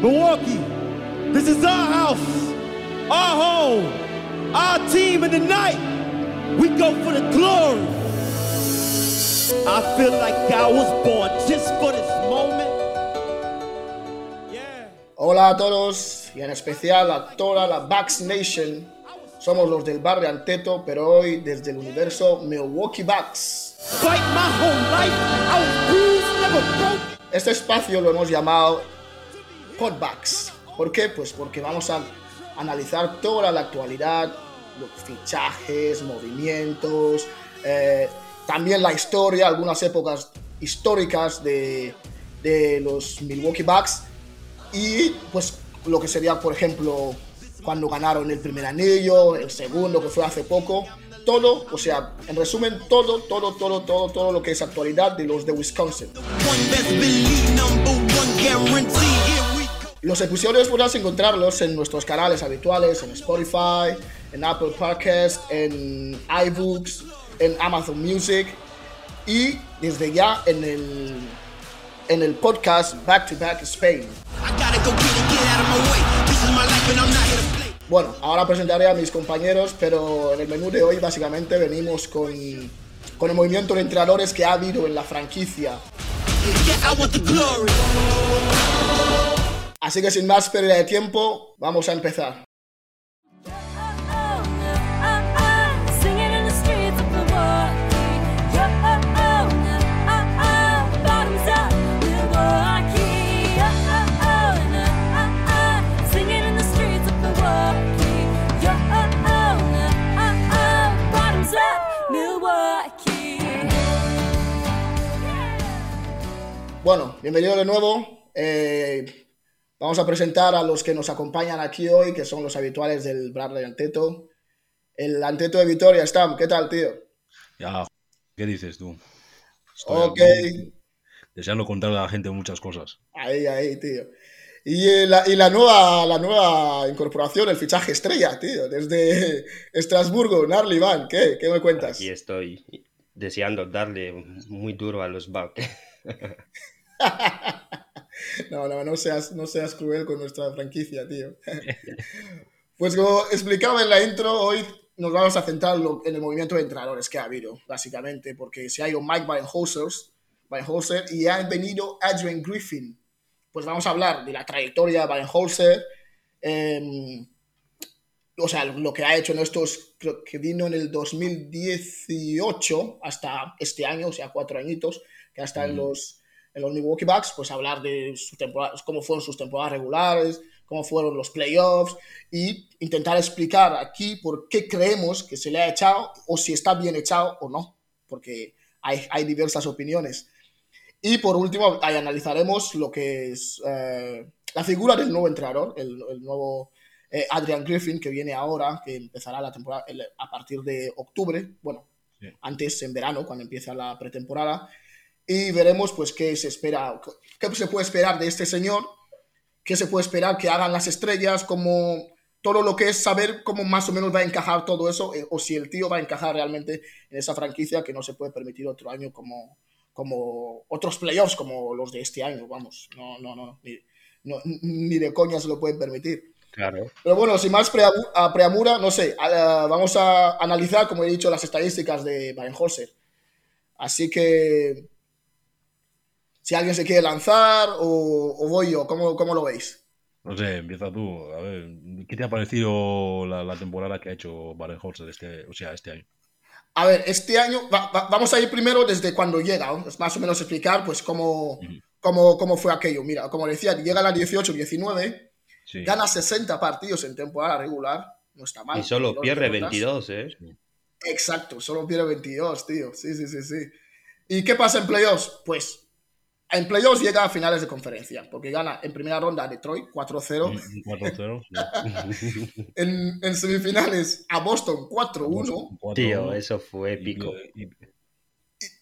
Milwaukee, this is our house, our home, our team, and tonight we go for the glory. I feel like I was born just for this moment. Yeah. Hola a todos y en especial a toda la Bucks Nation. Somos los del barrio Anteto, pero hoy desde el universo Milwaukee Bucks. Este espacio lo hemos llamado Podbacks. ¿Por qué? Pues porque vamos a analizar toda la actualidad, los fichajes, movimientos, eh, también la historia, algunas épocas históricas de, de los Milwaukee Bucks y pues lo que sería, por ejemplo, cuando ganaron el primer anillo, el segundo, que fue hace poco. Todo, o sea, en resumen, todo, todo, todo, todo, todo lo que es actualidad de los de Wisconsin. Los episodios podrás encontrarlos en nuestros canales habituales, en Spotify, en Apple Podcast, en iBooks, en Amazon Music y desde ya en el, en el podcast Back to Back Spain. Bueno, ahora presentaré a mis compañeros, pero en el menú de hoy básicamente venimos con, con el movimiento de entrenadores que ha habido en la franquicia. Yeah, Así que sin más pérdida de tiempo, vamos a empezar. Bueno, bienvenido de nuevo. Eh, vamos a presentar a los que nos acompañan aquí hoy, que son los habituales del Bradley Anteto. El Anteto de Vitoria, Stam, ¿qué tal, tío? Ya, ¿qué dices tú? Estoy Ok, aquí deseando contarle a la gente muchas cosas. ahí, ahí, tío. Y, eh, la, y la, nueva, la nueva incorporación, el fichaje estrella, tío, desde Estrasburgo, Narli Van, ¿qué? ¿Qué me cuentas? Aquí estoy deseando darle muy duro a los Bucks. No, no, no seas, no seas cruel con nuestra franquicia, tío. Pues como explicaba en la intro, hoy nos vamos a centrar en el movimiento de entrenadores que ha habido, básicamente, porque se ha ido Mike Budenholzer y ha venido Adrian Griffin. Pues vamos a hablar de la trayectoria de Budenholzer, em, o sea, lo que ha hecho en estos, creo que vino en el 2018 hasta este año, o sea, cuatro añitos, que hasta en los, en los Milwaukee Bucks, pues hablar de su temporada, cómo fueron sus temporadas regulares, cómo fueron los playoffs y intentar explicar aquí por qué creemos que se le ha echado o si está bien echado o no, porque hay, hay diversas opiniones. Y por último, ahí analizaremos lo que es eh, la figura del nuevo entrenador, el, el nuevo eh, Adrian Griffin, que viene ahora, que empezará la temporada el- a partir de octubre, bueno, Sí. antes en verano, cuando empieza la pretemporada, y veremos pues qué se espera, qué se puede esperar de este señor, qué se puede esperar que hagan las estrellas, como todo lo que es saber cómo más o menos va a encajar todo eso, eh, o si el tío va a encajar realmente en esa franquicia que no se puede permitir otro año como, como otros playoffs como los de este año, vamos, no, no, no, ni, no, ni de coña se lo pueden permitir. Claro. Pero bueno, sin más preamura, no sé, a- vamos a analizar, como he dicho, las estadísticas de Barenholzer. Así que, si alguien se quiere lanzar o, o voy yo, ¿cómo, cómo lo veis? No sé, empieza tú. A ver, ¿qué te ha parecido la, la temporada que ha hecho Barenholzer este, o sea, este año? A ver, este año, va- va- vamos a ir primero desde cuando llega, ¿no? Es más o menos explicar pues cómo, cómo, cómo fue aquello. Mira, como decía, llega a la 18-19, Sí. gana 60 partidos en temporada regular, no está mal. Y solo 22 pierde derrotas. 22, ¿eh? Exacto, solo pierde 22, tío. Sí, sí, sí, sí. ¿Y qué pasa en playoffs? Pues en playoffs llega a finales de conferencia, porque gana en primera ronda a Detroit 4-0, Un 4-0. sí. en, en semifinales a Boston 4-1 4-1. Tío, eso fue épico. y-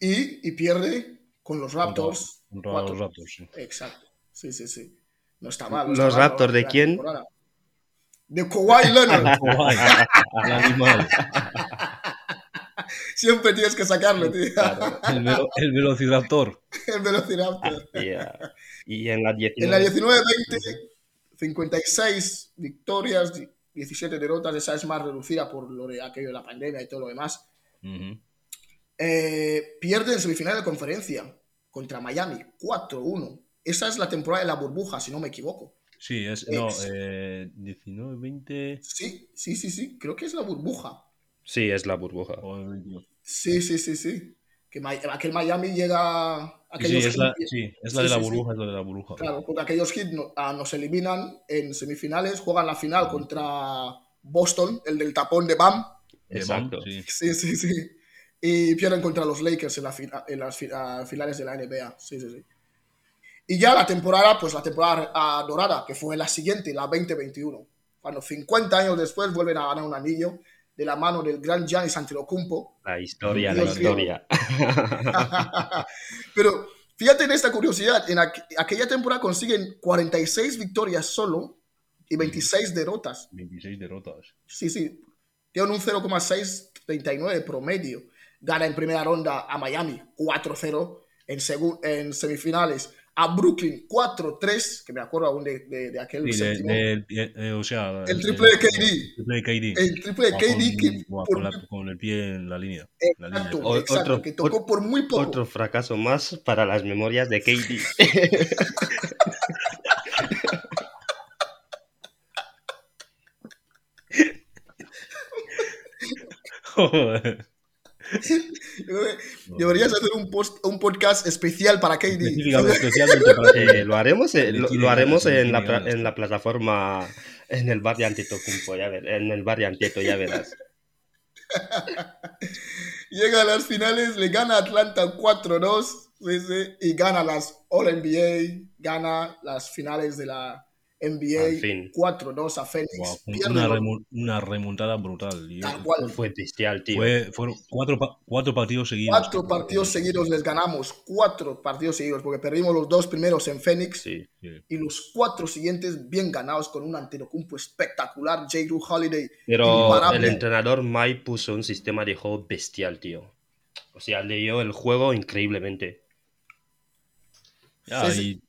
y- y, pierde con los Raptors. Cuatro. los Raptors, sí. Exacto, sí, sí, sí. No está mal. no ¿Los está mal, Raptors ¿no? de quién? temporada. De Kawhi Leonard. El animal. Siempre tienes que sacarlo, tío. Claro. El, velo- el Velociraptor. El Velociraptor. Yeah. Y en la 19. En la 19-20 56 victorias, 17 derrotas, esa es más reducida por lo de aquello de la pandemia y todo lo demás. Ujú. Eh, pierde en semifinal de conferencia contra Miami, 4-1. Esa es la temporada de la burbuja, si no me equivoco. Sí, es. No, Es- eh, 19, 20. Sí, sí, sí, sí, creo que es la burbuja. Sí, es la burbuja. o 22. Sí, sí, sí, sí. Que aquel Miami llega... Sí, es la, sí, es la Sí, de la sí, sí. burbuja, es la de la burbuja. Claro, porque aquellos hits no- ah, nos eliminan en semifinales, juegan la final contra Boston, el del tapón de Bam. Exacto. Sí. Sí, sí, sí. Y pierden contra los Lakers en, la fina- en las fi- ah, finales de la NBA. Sí, sí, sí. Y ya la temporada, pues la temporada dorada, que fue la siguiente, la 2021. Cuando 50 años después vuelven a ganar un anillo de la mano del gran Giannis Antetokounmpo. La historia, la historia. Pero fíjate en esta curiosidad, en aqu- aquella temporada consiguen 46 victorias solo y 26 derrotas. 26 derrotas. Sí, sí. Tienen un 0,639 promedio. Gana en primera ronda a Miami 4-0. En, en semifinales a Brooklyn 4-3, que me acuerdo aún de, de- de aquel Sí, de- de- eh, eh, o sea, El triple de KD. El triple de KD. El triple de KD con- que buah, por- con, la- con el pie en la línea. en la línea. exacto, O- exacto, otro- que tocó por muy poco. Otro fracaso más para las memorias de Katie. Joder. Deberías hacer un, post, un podcast especial para KD. Específicamente, para KD. lo haremos, eh, Le lo, haremos en la, en la plataforma, en el bar de Antetokounmpo, ya ver, en el bar de Antieto, ya verás. Llega a las finales, le gana a Atlanta 4-2 sí, sí, y gana las All-NBA, gana las finales de la NBA fin. 4-2 a Phoenix. Fue una, remontada brutal. Tal cual. Fue bestial, tío. Fue, fueron cuatro, pa- cuatro partidos seguidos. Cuatro partidos seguidos les ganamos, cuatro partidos seguidos, porque perdimos los dos primeros en Phoenix Sí. Sí. y los cuatro siguientes bien ganados con un Antetokounmpo espectacular, J. Drew Holiday Pero imparable. el entrenador Mike puso un sistema de juego bestial, tío. O sea, leyó el juego increíblemente. Ya, Sí, sí. y,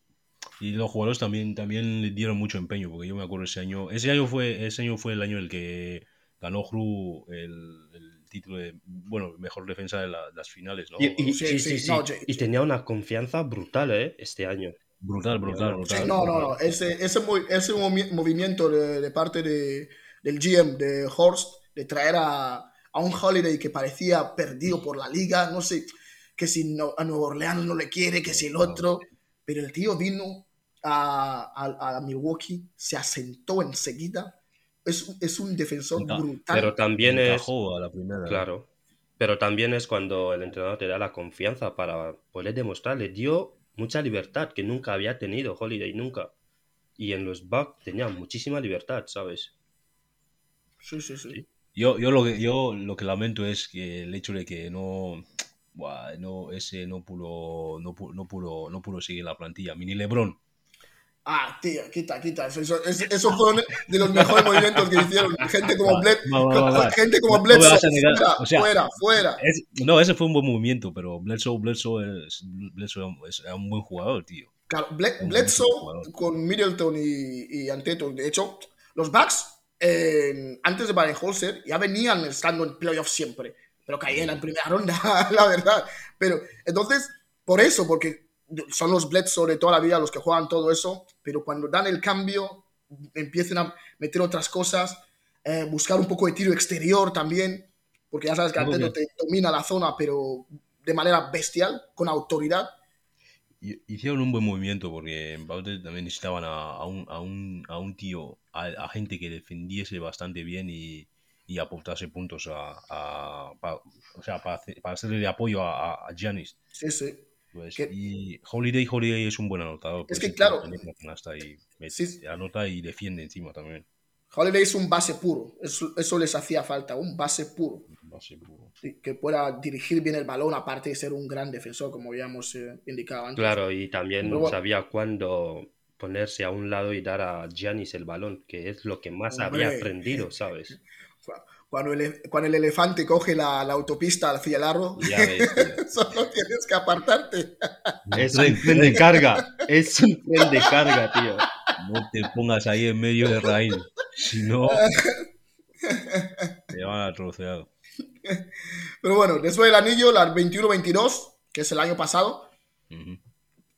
y los jugadores también, también le dieron mucho empeño, porque yo me acuerdo ese año. Ese año fue, ese año fue el año en el que ganó Hru el, el título de bueno, mejor defensa de la- las finales, ¿no? Y, y- Sí, sí, sí, sí, sí. no, Y tenía una confianza brutal, ¿eh? Este año. Brutal, brutal, brutal. no, no, no. Ese, ese, ese movi- movimiento de, de parte de, del GM, de Horst, de traer a, a un Holiday que parecía perdido por la liga, no sé, que si no- a Nueva Orleans no le quiere, que si el otro. Pero el tío vino a, a- a Milwaukee, se asentó enseguida. Es, es un defensor brutal. Pero también es... A la primera. Claro. Pero también es cuando el entrenador te da la confianza para poder demostrar. Le dio mucha libertad que nunca había tenido Holiday, nunca. Y en los Bucks tenía muchísima libertad, ¿sabes? Sí, sí, sí. Yo, yo, lo que, yo lo que lamento es que el hecho de que no, buah, no ese no pudo, no pudo, no pudo, no pudo seguir la plantilla. Mini Lebron. Ah, tío, quita, quita. Eso, eso, fueron de los mejores movimientos que hicieron. Gente como Bled, gente como Bledsoe, fuera, o sea, fuera, fuera. Es- no, ese fue un buen movimiento, pero Bledsoe, Bledsoe, es, Bledsoe es, un buen jugador, tío. Claro, Bledsoe jugador. con Middleton y, y Anteto. De hecho, los Bucks, eh, antes de Baden-Holzer, ya venían estando en playoffs siempre, pero caían en primera ronda, la verdad. Pero entonces, por eso, porque son los Bledsoe de toda la vida los que juegan todo eso, pero cuando dan el cambio, empiezan a meter otras cosas, eh, buscar un poco de tiro exterior también, porque ya sabes que que- te domina la zona, pero de manera bestial, con autoridad. Hicieron un buen movimiento porque en Baute también necesitaban a, a un, a, un, a un tío, a, gente que defendiese bastante bien y, y aportase puntos a, a- pa- o sea, para, hacer- para hacerle de apoyo a Giannis. Sí, sí. Pues, Que- y Holiday, Holiday es un buen anotador. pues, que, sí, claro. Sí. anota y defiende encima también. Holiday es un base puro, eso, eso les hacía falta, un base puro, Base puro. sí, que pueda dirigir bien el balón, aparte de ser un gran defensor, como habíamos eh, indicado antes. Claro, y también sabía cuándo ponerse a un lado y dar a Giannis el balón, que es lo que más Hombre. había aprendido, ¿sabes? Cu- Cuando el, cuando el elefante coge la, la autopista hacia el arro, Ya ves, tío. solo tienes que apartarte. Es un tren de carga, es un tren de carga, tío. no te pongas ahí en medio de raíz. Si no, te van a trocear. Pero bueno, después del anillo, la 21-22, que es el año pasado,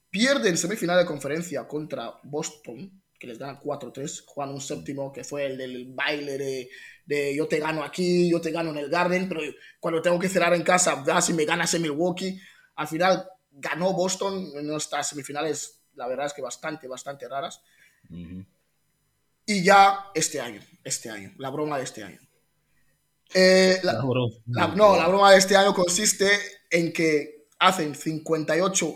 pierde en semifinal de conferencia contra Boston, que les ganan 4-3, juegan un séptimo que fue el del baile de, de yo te gano aquí, yo te gano en el Garden, pero cuando tengo que cerrar en casa, vas y me ganas en Milwaukee. Al final ganó Boston en nuestras semifinales, la verdad es que bastante, bastante raras. Ujú. Y ya este año, este año, la broma de este año. Eh, la- Ah, bro. la- no, la broma de este año consiste en que hacen 58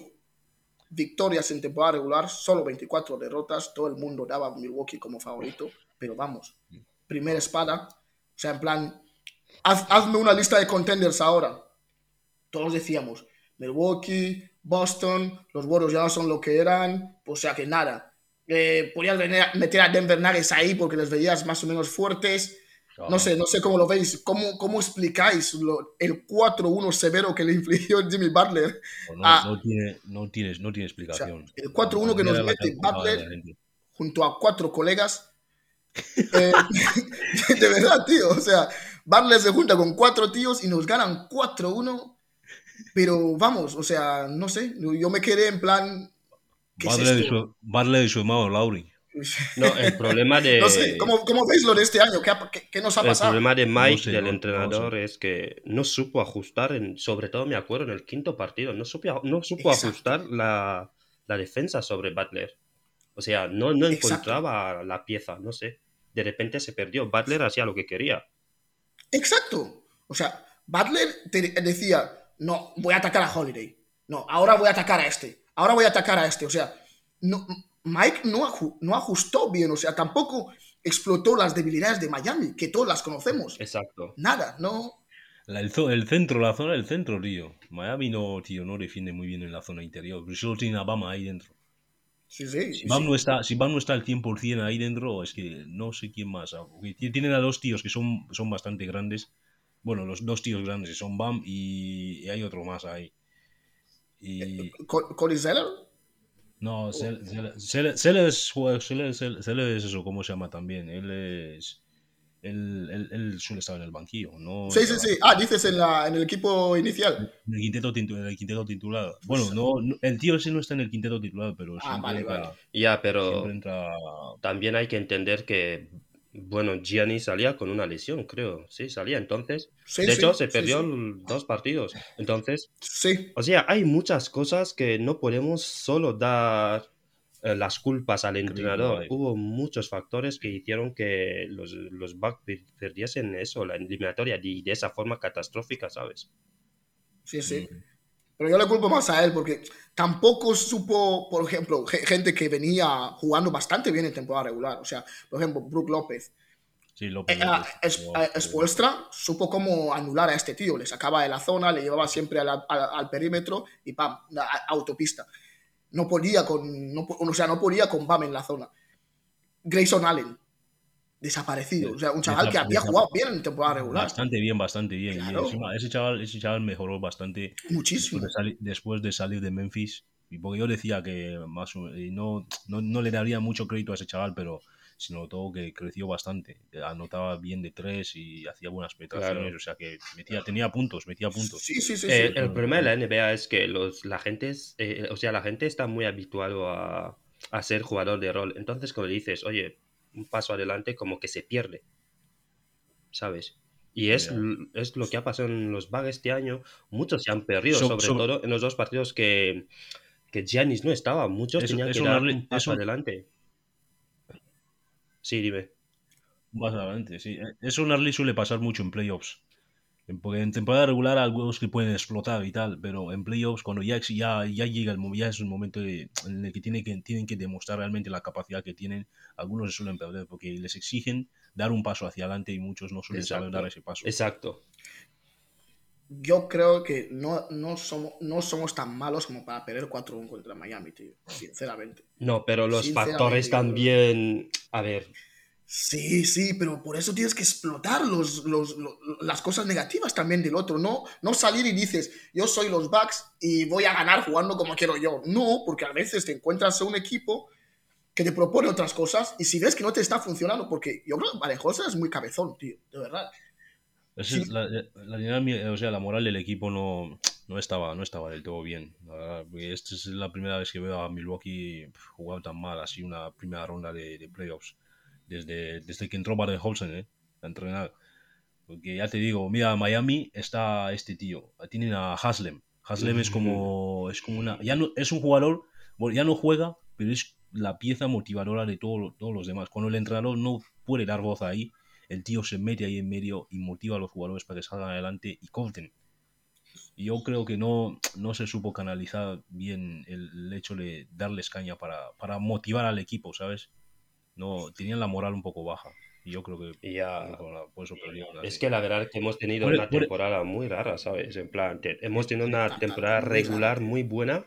victorias en temporada regular, solo 24 derrotas. Todo el mundo daba a Milwaukee como favorito, pero vamos, primera espada. O sea, en plan, haz- hazme una lista de contenders ahora. Todos decíamos, Milwaukee, Boston, los Warriors ya no son lo que eran, o sea que nada. Eh, podías venir- meter a Denver Nuggets ahí porque les veías más o menos fuertes. No sé, no sé cómo lo veis. ¿Cómo, cómo explicáis lo- el 4-1 severo que le infligió Jimmy Butler? No, Ah. no tiene, no, tienes, no tiene explicación. O sea, el 4-1 que nos mete Butler. junto a cuatro colegas? Eh, de verdad, tío. O sea, Butler se junta con cuatro tíos y nos ganan 4-1. Pero vamos, o sea, no sé. Yo me quedé en plan. ¿Qué es Butler y su- Butler y su hermano Lauri. No, el problema de. No sé, ¿cómo, ¿cómo veis lo de este año? ¿Qué, qué- qué nos ha El pasado? problema de Mike, sé, del no entrenador, sé. es que no supo ajustar, en, sobre todo me acuerdo en el quinto partido, no supo, no supo Exacto. ajustar la, la defensa sobre Butler. O sea, no, no Exacto. encontraba la pieza, no sé. De repente se perdió. Butler hacía lo que quería. Exacto. O sea, Butler te decía, no, voy a atacar a Holiday. No, ahora voy a atacar a este. Ahora voy a atacar a este. O sea, no, Mike no, aju- no ajustó bien. O sea, tampoco explotó las debilidades de Miami, que todos las conocemos. Exacto. Nada, no. La- el, centro, la zona del centro, tío. Miami no, tío, no defiende muy bien en la zona interior. Pero solo tiene a Bama ahí dentro. Sí, sí. Si Bam sí. no está, si Bam no está al 100% ahí dentro, es que no sé quién más. Tienen a dos tíos que son, son bastante grandes. Bueno, los dos tíos grandes son Bam y, y hay otro más ahí. Y Co- Cody Zeller. No, Sel- Sellers es eso, ¿cómo se llama también? Él es. Él, él- él suele estar en el banquillo, ¿no? Sí, sí, sí. Ah, dices en, la, en el equipo inicial. En el quinteto, en el quinteto titular. Bueno, no, no- el tío ese no está en el quinteto titular, pero Ah, vale, entra, vale. Ya, pero entra también hay que entender que, bueno, Gianni salía con una lesión, creo. Sí, salía. Entonces, Sí, de sí, hecho, se perdió sí. dos partidos. Entonces, Sí, O sea, hay muchas cosas que no podemos solo dar eh, las culpas al entrenador. Hubo muchos factores que hicieron que los, los Bucks per- perdiesen eso, la eliminatoria, y de esa forma catastrófica, ¿sabes? sí, sí. Pero yo le culpo más a él porque tampoco supo, por ejemplo, ge- gente que venía jugando bastante bien en temporada regular. O sea, por ejemplo, Brook López. Sí, López. Eh, ah, eh, Spoelstra supo cómo anular a este tío. Le sacaba de la zona, le llevaba siempre a la- a- al perímetro y pam, a- a- autopista. No podía con, no, o sea, no podía con Bam en la zona. Grayson Allen, desaparecido. O sea, un chaval que había jugado bien en temporada regular. Bastante bien, bastante bien. Y Claro. encima, ese, chaval, ese chaval mejoró bastante Muchísimo. después de, sali- después de salir de Memphis. Y porque yo decía que más o- y no, no, no le daría mucho crédito a ese chaval, pero se notó que creció bastante. Anotaba bien de tres y hacía buenas penetraciones. Claro. O sea que metía, tenía puntos, metía puntos. Sí, sí, sí. Eh, sí. el problema de la NBA es que los, la gente es, eh, o sea, la gente está muy habituado a, a ser jugador de rol. Entonces, cuando le dices, oye, un paso adelante, como que se pierde. ¿Sabes? Y es, es lo que ha pasado en los Bucks este año. Muchos se han perdido, So- sobre so- todo en los dos partidos que, que Giannis no estaba. Muchos Es- tenían es que una dar un paso un- adelante. Sí, dime. Más adelante, sí. Eso en Arley suele pasar mucho en playoffs. Porque en temporada regular hay algunos que pueden explotar y tal, pero en playoffs, cuando ya, ya, ya llega el momento, ya es un momento de- en el que, tiene que tienen que demostrar realmente la capacidad que tienen, algunos se suelen perder porque les exigen dar un paso hacia adelante y muchos no suelen saber dar ese paso. Exacto. Yo creo que no, no, somos, no somos tan malos como para perder 4-1 contra Miami, tío. Sinceramente. No, pero los Sinceramente, factores también. A ver, Sí, sí, pero por eso tienes que explotar los, los- lo- las cosas negativas también del otro. No, no salir y dices, yo soy los Bucks y voy a ganar jugando como quiero yo. No, porque a veces te encuentras un equipo que te propone otras cosas y si ves que no te está funcionando, porque yo creo que Valenjosa es muy cabezón, tío, de verdad. Es la, la dinámica- o sea, la moral del equipo no, no, estaba, no estaba del todo bien. la verdad, porque esta es la primera vez que veo a Milwaukee jugar tan mal, así una primera ronda de, de playoffs. Desde, desde que entró Baden-Holzen ¿eh? a entrenar. Porque ya te digo, mira, Miami está este tío. Tienen a Haslem. Haslem es como, es como una. Ya no, es un jugador, bueno, ya no juega, pero es la pieza motivadora de todo, todos los demás. Cuando el entrenador no puede dar voz ahí, el tío se mete ahí en medio y motiva a los jugadores para que salgan adelante y corten. Y yo creo que no, no se supo canalizar bien el, el hecho de darles caña para, para motivar al equipo, ¿sabes? No, tenían la moral un poco baja. Y yo creo que ya- por, la- por eso perdieron. Es así. que la verdad es que hemos tenido una por- temporada muy rara, ¿sabes? En plan, te- hemos tenido una temporada regular muy buena,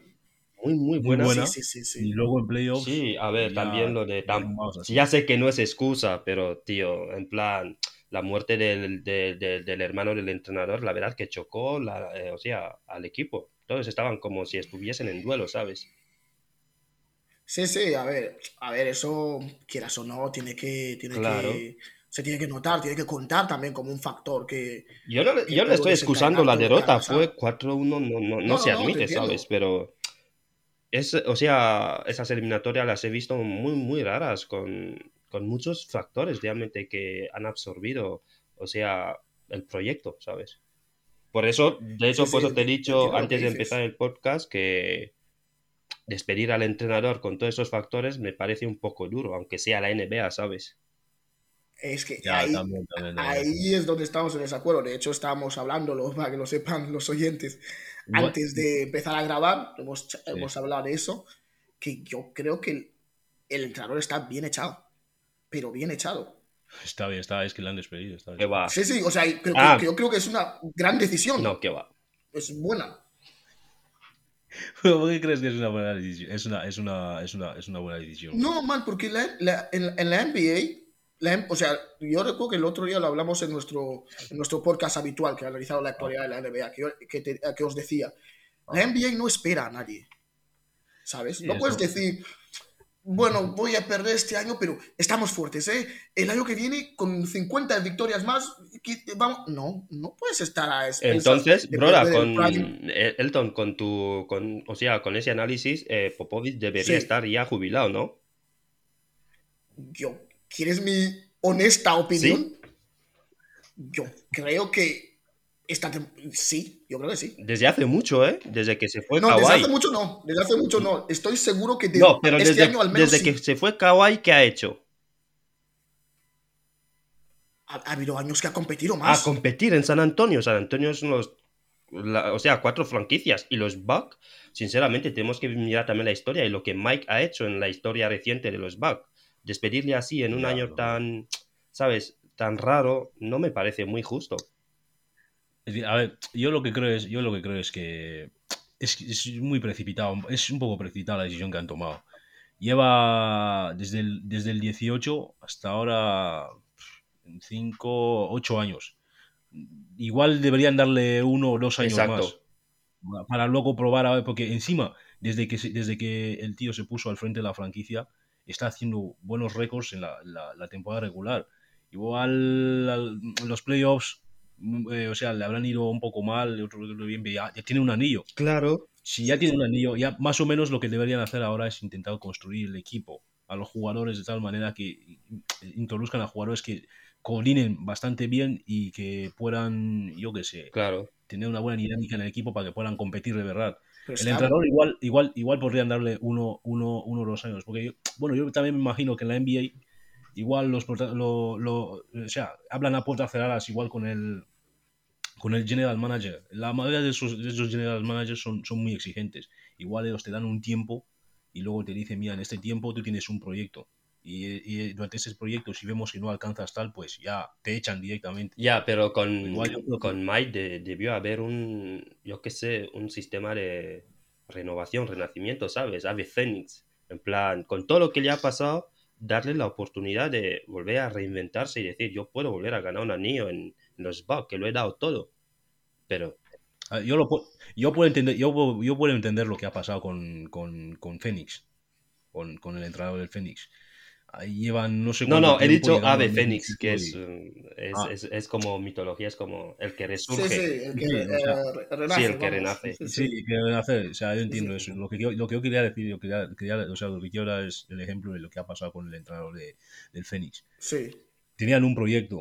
muy, muy buena. buena. Sí, sí, sí, Y luego en playoffs. Sí, a ver, ya también lo de... tam-. Ya sé que no es excusa, pero, tío, en plan, la muerte del, del- del- del hermano del entrenador, la verdad que chocó, la, eh, o sea, al equipo. Todos estaban como si estuviesen en duelo, ¿sabes? Sí, sí, a ver, a ver, eso, quieras o no, tiene que, tiene Claro. que, se tiene que notar, tiene que contar también como un factor que, Yo no, le- que yo no estoy excusando la derrota, fue 4-1, no, no, no, No, se admite. ¿sabes? Pero es, o sea, esas eliminatorias las he visto muy, muy raras, con, con muchos factores realmente que han absorbido, o sea, el proyecto, ¿sabes? Por eso, de hecho, Sí, por sí, eso te he dicho antes de empezar el podcast que despedir al entrenador con todos esos factores me parece un poco duro, aunque sea la NBA, ¿sabes? es que Ya, ahí, también, también, también. ahí es donde estamos en desacuerdo. De hecho, estábamos hablándolo, para que lo sepan los oyentes, antes de empezar a grabar, hemos, hemos hablado de eso, que yo creo que el, el entrenador está bien echado, pero bien echado. Está bien, está, es que le han despedido. Está Que va. Sí, sí, o sea, creo que- Ah. que yo creo que es una gran decisión. No, que va. Es buena. ¿Por qué crees que es una buena decisión? Es una, es una, es una, es una buena decisión. No, man, porque la- la- en, en la NBA, la o sea, yo recuerdo que el otro día lo hablamos en nuestro, en nuestro podcast habitual que ha analizado la actualidad de la NBA, que, yo- que, te- que os decía, la NBA no espera a nadie, ¿sabes? Sí, no puedes decir, bueno, voy a perder este año, pero estamos fuertes, ¿eh? El año que viene, con 50 victorias más, vamos, no, no puedes estar a Entonces, Broda, el con eh, Elton, con tu, con, o sea, con ese análisis, eh, Popovich debería Sí. estar ya jubilado, ¿no? Yo, ¿quieres mi honesta opinión? Yo creo que esta sí, yo creo que sí. Desde hace mucho, ¿eh? Desde que se fue No, desde Kawhi. hace mucho no, desde hace mucho no. Estoy seguro que de- No, pero este desde, año al menos desde sí. que se fue Kawhi, ¿qué ha hecho? ha, ha habido años que ha competido A más. competir en San Antonio. San Antonio es unos, la- o sea, cuatro franquicias. Y los Bucks, sinceramente, tenemos que mirar también la historia y lo que Mike ha hecho en la historia reciente de los Bucks. Despedirle así en un año tan, ¿sabes? Tan raro, no me parece muy justo. Es decir, a ver, yo lo que creo es, yo lo que creo es que es, es muy precipitado, es un poco precipitada la decisión que han tomado. Lleva desde el, desde el 18 hasta ahora 5, 8 años. Igual deberían darle uno o dos años Exacto. más para luego probar a ver, porque encima, desde que, desde que el tío se puso al frente de la franquicia, está haciendo buenos récords en la, la- la temporada regular. Igual al- los playoffs, eh, o sea, le habrán ido un poco mal, otro otro bien, pero ya, ya tiene un anillo. Claro. Si ya tiene un anillo, ya más o menos lo que deberían hacer ahora es intentar construir el equipo a los jugadores de tal manera que introduzcan a jugadores que coordinen bastante bien y que puedan, yo qué sé, Claro. tener una buena dinámica en el equipo para que puedan competir de verdad. El entrenador igual, igual, igual podrían darle uno, uno, uno o dos años. Porque yo, bueno, yo también me imagino que en la NBA igual los lo, lo- o sea, hablan a puertas cerradas igual con el con el general manager. La mayoría de esos, de esos general managers son, son muy exigentes. Igual ellos te dan un tiempo y luego te dicen, mira, en este tiempo tú tienes un proyecto. Y, y durante ese proyecto, si vemos que no alcanzas tal, pues ya te echan directamente. Ya, pero con, Igual yo con Mike de- debió haber un, yo qué sé, un sistema de renovación, renacimiento, ¿sabes? Ave Fénix. En plan, con todo lo que le ha pasado, darle la oportunidad de volver a reinventarse y decir, yo puedo volver a ganar un anillo en, los Bucks, que lo he dado todo. Pero, Ah, Yo, lo, yo, puedo entender, yo, puedo- yo puedo entender lo que ha pasado con, con, con Phoenix. con, con el entrenador del Fénix. Ahí llevan no sé No, cuánto no, he dicho Ave Fénix, que es, mm, es, Ah. es- es como mitología, es como el que Sí, resurge. sí, el que Sí, o sea, re- renace. sí, el que renace. Sí. Sí, que deben hacer, o sea, yo entiendo Sí. eso. Lo que, yo, lo que yo quería decir, yo quería, quería- o sea, lo que quiero dar es el ejemplo de lo que ha pasado con el entrenador de- del Fénix. Sí. Tenían un proyecto,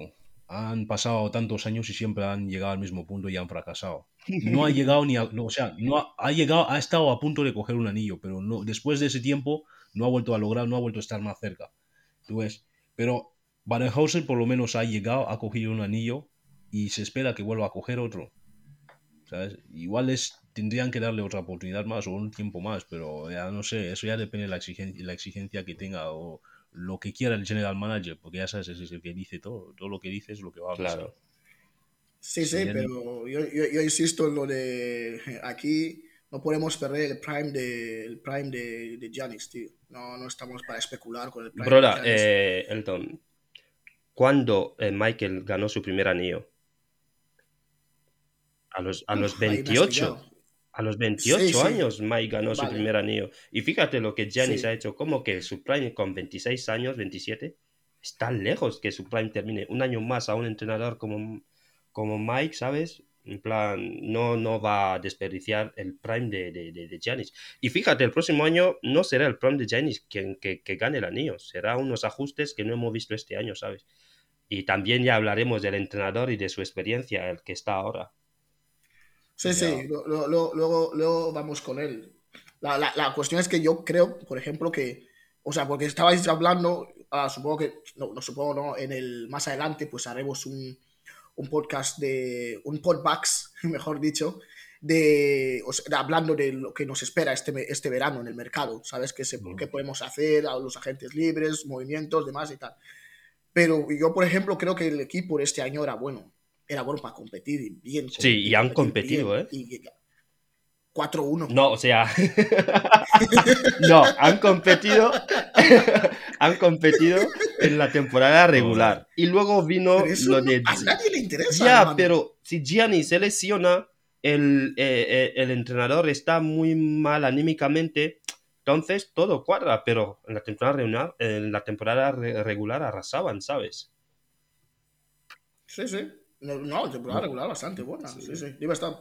han pasado tantos años y siempre han llegado al mismo punto y han fracasado. No ha llegado ni a, no, o sea, no ha, ha llegado, ha estado a punto de coger un anillo, pero no, después de ese tiempo no ha vuelto a lograr, no ha vuelto a estar más cerca. ¿Tú ves? Pero Badenhausen por lo menos ha llegado, ha cogido un anillo y se espera que vuelva a coger otro. ¿Sabes? Igual es, tendrían que darle otra oportunidad más o un tiempo más, pero ya no sé, eso ya depende de la exigencia, la exigencia que tenga o lo que quiera el general manager, porque ya sabes, ese es el que dice todo, todo lo que dice es lo que va a pasar. Claro. Sí, sí, pero yo, yo, yo insisto en lo de aquí no podemos perder el prime de el prime de, de Giannis, tío. No, no estamos para especular con el prime Broda, de Giannis. eh, Elton, ¿cuándo eh, Michael ganó su primer anillo? A los, a los Uf, ahí me has 28. pillado. A los 28 Sí, sí. años Mike ganó su primer anillo. Y fíjate lo que Giannis Sí. ha hecho, como que su prime con 26 años, 27, está lejos que su prime termine. Un año más a un entrenador como, como Mike, ¿sabes? En plan, no, no va a desperdiciar el prime de, de, de, de Giannis. Y fíjate, el próximo año no será el prime de Giannis quien que, que gane el anillo. Será unos ajustes que no hemos visto este año, ¿sabes? Y también ya hablaremos del entrenador y de su experiencia, el que está ahora. Sí, sí, luego, luego vamos con él. La, la, la cuestión es que yo creo, por ejemplo, que, o sea, porque estabais hablando, ah, supongo que, no, no supongo, no, en el más adelante, pues haremos un, un podcast de, un podbacks, mejor dicho, de, o sea, hablando de lo que nos espera este, este verano en el mercado, ¿sabes? ¿Qué, se, qué podemos hacer, a los agentes libres, movimientos, demás y tal. Pero yo, por ejemplo, creo que el equipo de este año era bueno. Era bueno para competir bien. Sí, y han competido, ¿eh? bien. Y- 4-1. No, o sea, no, han competido, han competido en la temporada regular. Y luego vino lo no- de... a nadie le interesa. Ya, hermano. pero si Gianni se lesiona, el, eh, eh, el entrenador está muy mal anímicamente, entonces todo cuadra, pero en la temporada regular, en la temporada re- regular arrasaban, ¿sabes? Sí, sí. No, no, temporada regular bastante buena. Sí, sí. Debe estar.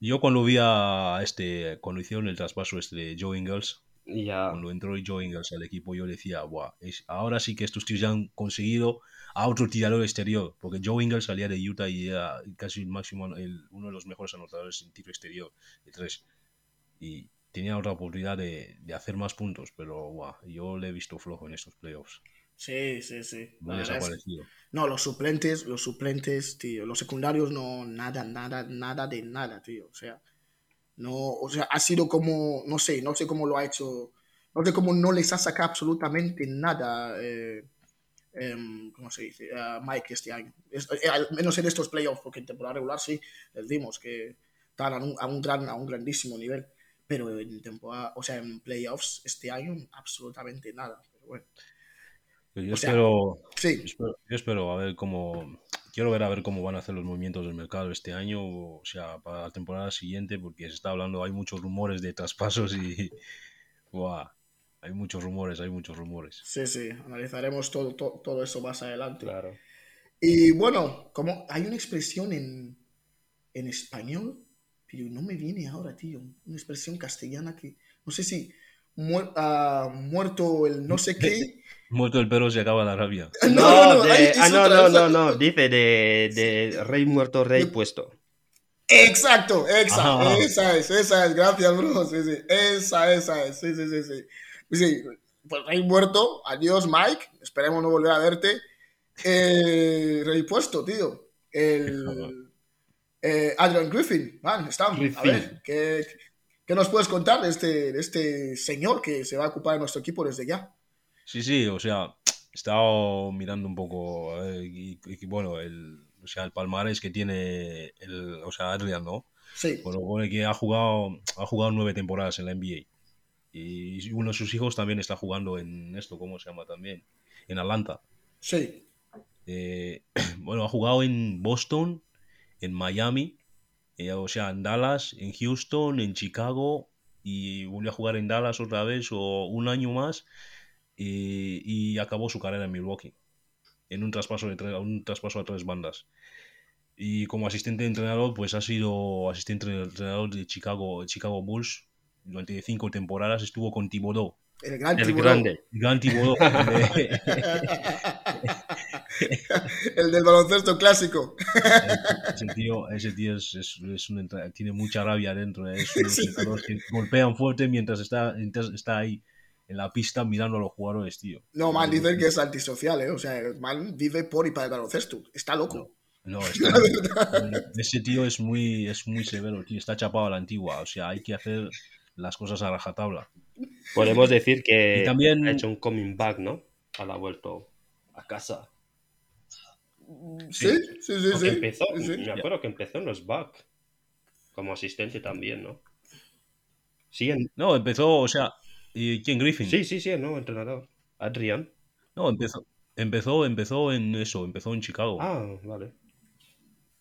Yo cuando vi a este, cuando hicieron el traspaso este de Joe Ingles, ya, cuando entró Joe Ingles al equipo, yo decía, Buah, es, ahora sí que estos tíos ya han conseguido a otro tirador exterior, porque Joe Ingles salía de Utah y era casi el máximo, el- uno de los mejores anotadores en tiro exterior de tres. Y tenía otra oportunidad de, de hacer más puntos, pero buah, yo le he visto flojo en estos playoffs. Sí, sí, sí. Muy es- desaparecido. No, los suplentes, los suplentes, tío. Los secundarios no, nada, nada, nada de nada, tío. O sea, no, o sea, ha sido como, no sé, no sé cómo lo ha hecho. No sé cómo no les ha sacado absolutamente nada. Eh, em, ¿Cómo se dice? a Mike este año. Es- eh, al menos en estos playoffs, porque en temporada regular sí les dimos que están a un, a un gran, a un grandísimo nivel. Pero en temporada, o sea, en playoffs este año, absolutamente nada. Pero bueno, yo O sea, espero, sí, Yo espero, yo espero a ver cómo. Quiero ver a ver cómo van a hacer los movimientos del mercado este año, o sea, para la temporada siguiente, porque se está hablando, hay muchos rumores de traspasos y. Buah, hay muchos rumores, hay muchos rumores. sí, sí. Analizaremos todo, todo, todo eso más adelante. claro. Y bueno, como hay una expresión en, en español, pero no me viene ahora, tío. Una expresión castellana que no sé si muer- ah, muerto el no sé qué. Muerto el perro se acaba la rabia. No, hay- de- ah, no, no, no, no, dice de, de rey muerto, rey De- puesto. Exacto, esa, Ajá. esa es, esa es, gracias, bro. Sí, sí, esa, esa es, sí, sí, sí, sí. Sí, pues rey muerto, adiós, Mike. Esperemos no volver a verte. Eh, rey puesto, tío. El eh, Adrian Griffin, man, está. A ver, ¿qué, ¿qué nos puedes contar de este, de este señor que se va a ocupar de nuestro equipo desde ya? Sí, sí, o sea, he estado mirando un poco, y, y, bueno, el, o sea, el palmarés que tiene, el, o sea, Adrian, ¿no? Sí, Bueno, que ha jugado, ha jugado nueve temporadas en la NBA. Y uno de sus hijos también está jugando en esto, ¿cómo se llama también? En Atlanta. sí, Eh, bueno, ha jugado en Boston, en Miami, eh, o sea, en Dallas, en Houston, en Chicago y volvió a jugar en Dallas otra vez o un año más y, y acabó su carrera en Milwaukee en un traspaso, de tre- un traspaso a tres bandas. Y como asistente de entrenador, pues ha sido asistente de entrenador de Chicago, Chicago Bulls durante cinco temporadas. Estuvo con Thibodeau, El gran El tiburón. grande. el gran Thibodeau. de- El del baloncesto clásico. ese tío, ese tío es, es- es un tiene mucha rabia dentro. ¿eh? Es unos Sí. que golpean fuerte mientras está, mientras está ahí en la pista mirando a los jugadores, tío. No, man, dicen que es antisocial, ¿eh? O sea, man vive por y para el baloncesto. Está loco. No, está- ese tío es muy, es muy severo, tío. Está chapado a la antigua. O sea, hay que hacer las cosas a rajatabla. Podemos decir que Y también- ha hecho un coming back, ¿no? Ha vuelto a casa. Sí, sí, sí, Porque sí. empezó, Sí, sí. me acuerdo que empezó en los back. Como asistente también, ¿no? Sí, en- No, empezó, o sea, ¿y quién Griffin? sí, sí, sí, el nuevo entrenador. Adrián. No, empezó, empezó, empezó en eso, empezó en Chicago. Ah, vale.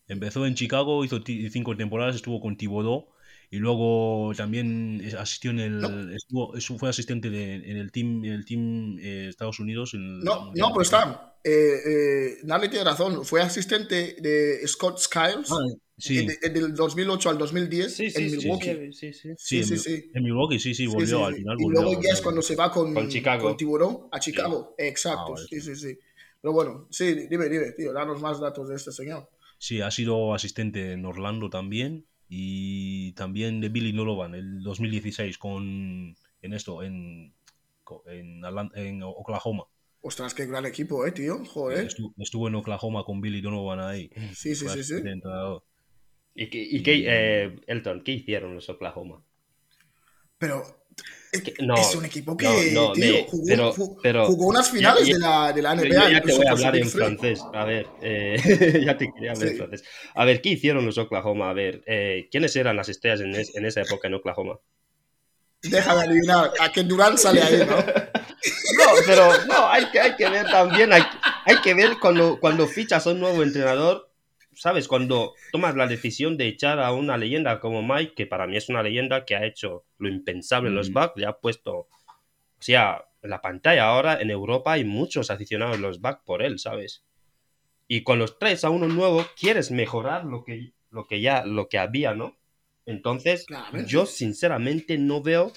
Empezó en Chicago, hizo cinco temporadas, estuvo con Thibodeau y luego también asistió en el, No. estuvo, fue asistente de- en el team, en el team eh, Estados Unidos. en No, no, pero está. Eh, eh, Narly tiene razón. Fue asistente de Scott Skiles Ah, sí, en- en del 2008 al 2010 Sí, sí, en Milwaukee. sí, sí, sí. sí, sí, en, sí. en Milwaukee, sí, sí, volvió, sí, al final y volvió. luego ya es cuando se va con, Con Chicago. con Tiburón a Chicago. Exacto, Ah, vale. sí, sí, sí. Pero bueno, sí, dime, dime, tío, danos más datos de este señor. Sí, ha sido asistente en Orlando también y también de Billy Donovan el 2016 con en esto en en, Oklahoma. Ostras, qué gran equipo, eh, tío. Joder. Estu- Estuvo en Oklahoma con Billy Donovan ahí. Sí, sí, sí, sí. ¿Y, qué, y qué, eh, Elton, qué hicieron los Oklahoma? Pero es, Que- no, es un equipo que, no, no, tío, me- jugó, pero- ju- pero- jugó unas finales ya- de, la, de la NBA. ya te voy a hablar en francés. A ver, eh, ya te quería hablar en francés. A ver, ¿qué hicieron los Oklahoma? A ver, eh, ¿quiénes eran las estrellas en, es- en esa época en Oklahoma? Deja de adivinar. A que Durán sale ahí, ¿no? No, pero no, hay que, hay que ver también, hay, hay que ver cuando, cuando fichas a un nuevo entrenador, ¿sabes? Cuando tomas la decisión de echar a una leyenda como Mike, que para mí es una leyenda que ha hecho lo impensable en los Mm. Bucks, le ha puesto, o sea, en la pantalla ahora en Europa hay muchos aficionados en los Bucks por él, ¿sabes? Y con los tres a uno nuevo, quieres mejorar lo que, lo que ya, lo que había, ¿no? Entonces, yo sinceramente no veo.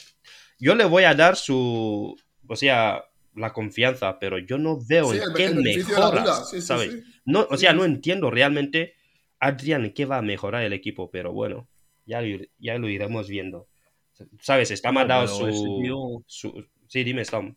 Yo le voy a dar su. O sea, la confianza, pero yo no veo Sí, en el- qué. Sí, sí, ¿sabes? No, o sea, no entiendo realmente, Adrian, en qué va a mejorar el equipo, pero bueno, ya lo, ya lo iremos viendo. ¿Sabes? Está mandado su, tío- su- Sí, dime, Tom.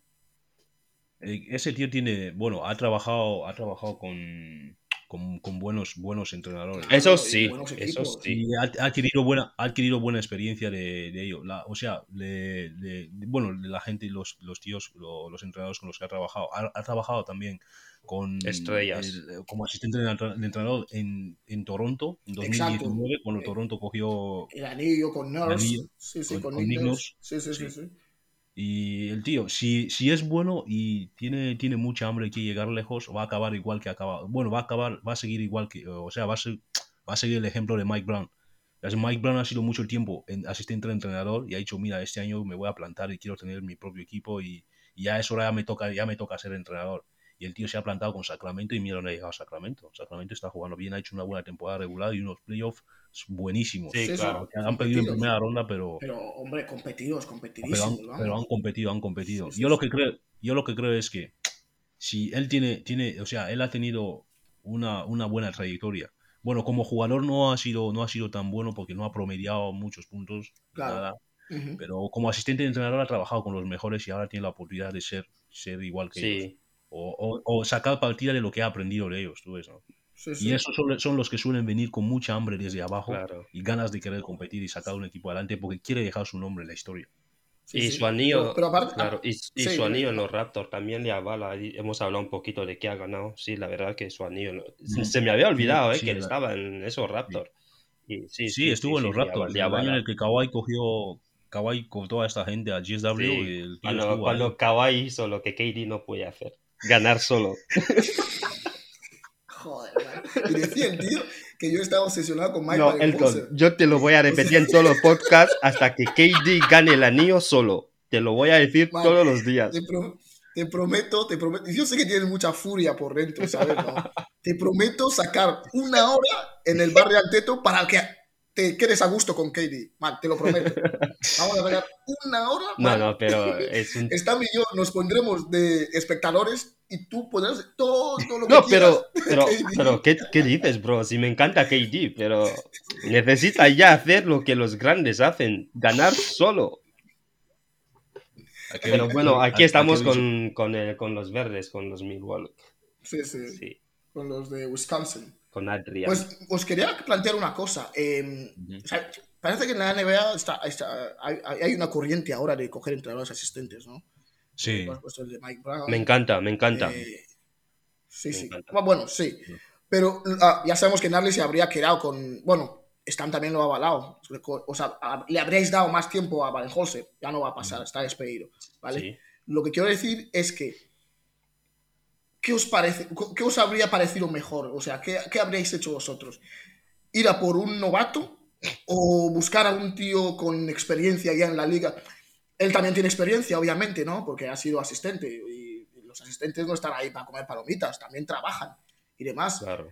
Eh, Ese tío tiene, bueno, ha trabajado, ha trabajado con, con, con buenos, buenos entrenadores. Eso y sí, eso sí. Y ha, ha adquirido buena, ha adquirido buena experiencia de, de ello. La- o sea, de, de- bueno, de la gente, los, los tíos, lo- los entrenadores con los que ha trabajado. Ha, ha trabajado también con Estrellas. el- como asistente de entrenador en, en Toronto en Exacto. 2019, cuando Eh, Toronto cogió El anillo con Nurse. anillo sí, sí, con- con, con Nick Nick Nurse. Nurse. Sí, sí, sí, Sí. Y el tío, si, si es bueno y tiene, tiene mucha hambre y llegar lejos, va a acabar igual que acaba. Bueno, va a acabar, va a seguir igual que. O sea, va a, ser- va a seguir el ejemplo de Mike Brown. Mike Brown ha sido mucho tiempo en- asistente de entrenador y ha dicho, mira, este año me voy a plantar y quiero tener mi propio equipo y, y ya es hora, me toca, ya me toca ser entrenador. Y el tío se ha plantado con Sacramento y mira dónde ha llegado Sacramento. Sacramento está jugando bien, ha hecho una buena temporada regular y unos playoffs buenísimos. Sí, Sí, sí. claro. Han perdido en primera ronda, pero, Pero, hombre, competidos, pero, han, competidísimos. vamos. pero han competido, han competido. Sí, sí, yo lo sí. que creo, yo lo que creo es que si él tiene, tiene, o sea, él ha tenido una, una buena trayectoria. Bueno, como jugador no ha sido, no ha sido tan bueno porque no ha promediado muchos puntos, Claro. nada. Pero como asistente de entrenador ha trabajado con los mejores y ahora tiene la oportunidad de ser, ser igual que ellos. O, o- o sacar partida de lo que ha aprendido de ellos, tú ves, ¿no? Sí, sí. Y esos son, son los que suelen venir con mucha hambre desde abajo claro. y ganas de querer competir y sacar un equipo adelante porque quiere dejar su nombre en la historia. Sí, y sí. su anillo, Pero, pero aparte, claro, y, y sí, su anillo en los Raptors también le avala. y hemos hablado un poquito de qué ha ganado. Sí, la verdad que su anillo. no- Mm. Se me había olvidado eh, Sí, que él estaba en esos Raptors. Sí, Sí, estuvo en los le Raptors. avala- le el año en avala. el que Kawhi cogió Kawhi con toda esta gente a GSW Sí, y el Cuando, estuvo cuando. Kawhi hizo lo que KD no puede hacer. Ganar solo. Joder, man. Y decía el tío que yo estaba obsesionado con Mike No. Elton, yo te lo voy a repetir en todos los podcasts hasta que KD gane el anillo solo. Te lo voy a decir Man, todos los días. Te, pro- te prometo, te prometo. Yo sé que tienes mucha furia por dentro, ¿sabes? no? Te prometo sacar una hora en el bar de Anteto para que te quedes a gusto con Katie. Man, te lo prometo. Vamos a sacar una hora. No, no, pero es un... Stam y yo nos pondremos de espectadores y tú podrás todo, todo lo que No, quieras. pero, pero, pero ¿qué, qué dices, bro? Si me encanta KD, pero necesita ya hacer lo que los grandes hacen, ganar solo. Pero bueno, aquí estamos con, con, el- con los verdes, con los Milwaukee, Sí, sí, sí, con los de Wisconsin. Con Adrian. Pues os quería plantear una cosa. eh, o sea, parece que en la NBA está, está- hay, hay una corriente ahora de coger entrenadores asistentes, ¿no? Sí. Tú has puesto el de Mike Brown. me encanta, me encanta. eh, sí, Me sí. encanta. Bueno, sí. Pero ah, ya sabemos que Narly se habría quedado con. Bueno, Stan también lo ha avalado. O sea, a- le habríais dado más tiempo a Baden-Holzer. Ya no va a pasar, está despedido. ¿Vale? Sí. Lo que quiero decir es que. ¿Qué os parece? ¿Qué os habría parecido mejor? O sea, ¿qué, qué habríais hecho vosotros? ¿Ir a por un novato? ¿O buscar a un tío con experiencia ya en la liga? Él también tiene experiencia, obviamente, ¿no? Porque ha sido asistente. Y los asistentes no están ahí para comer palomitas, también trabajan y demás. Claro.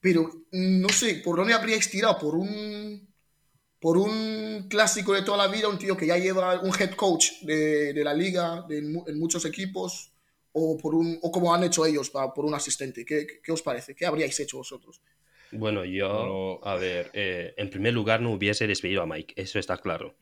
Pero no sé, ¿por dónde habríais tirado? ¿Por un, por un clásico de toda la vida? ¿Un tío que ya lleva un head coach de, de la liga de, en muchos equipos? ¿O, por un, o como han hecho ellos, pa- por un asistente? ¿Qué, qué os parece? ¿Qué habríais hecho vosotros? Bueno, yo, a ver, eh, en primer lugar no hubiese despedido a Mike, eso está claro.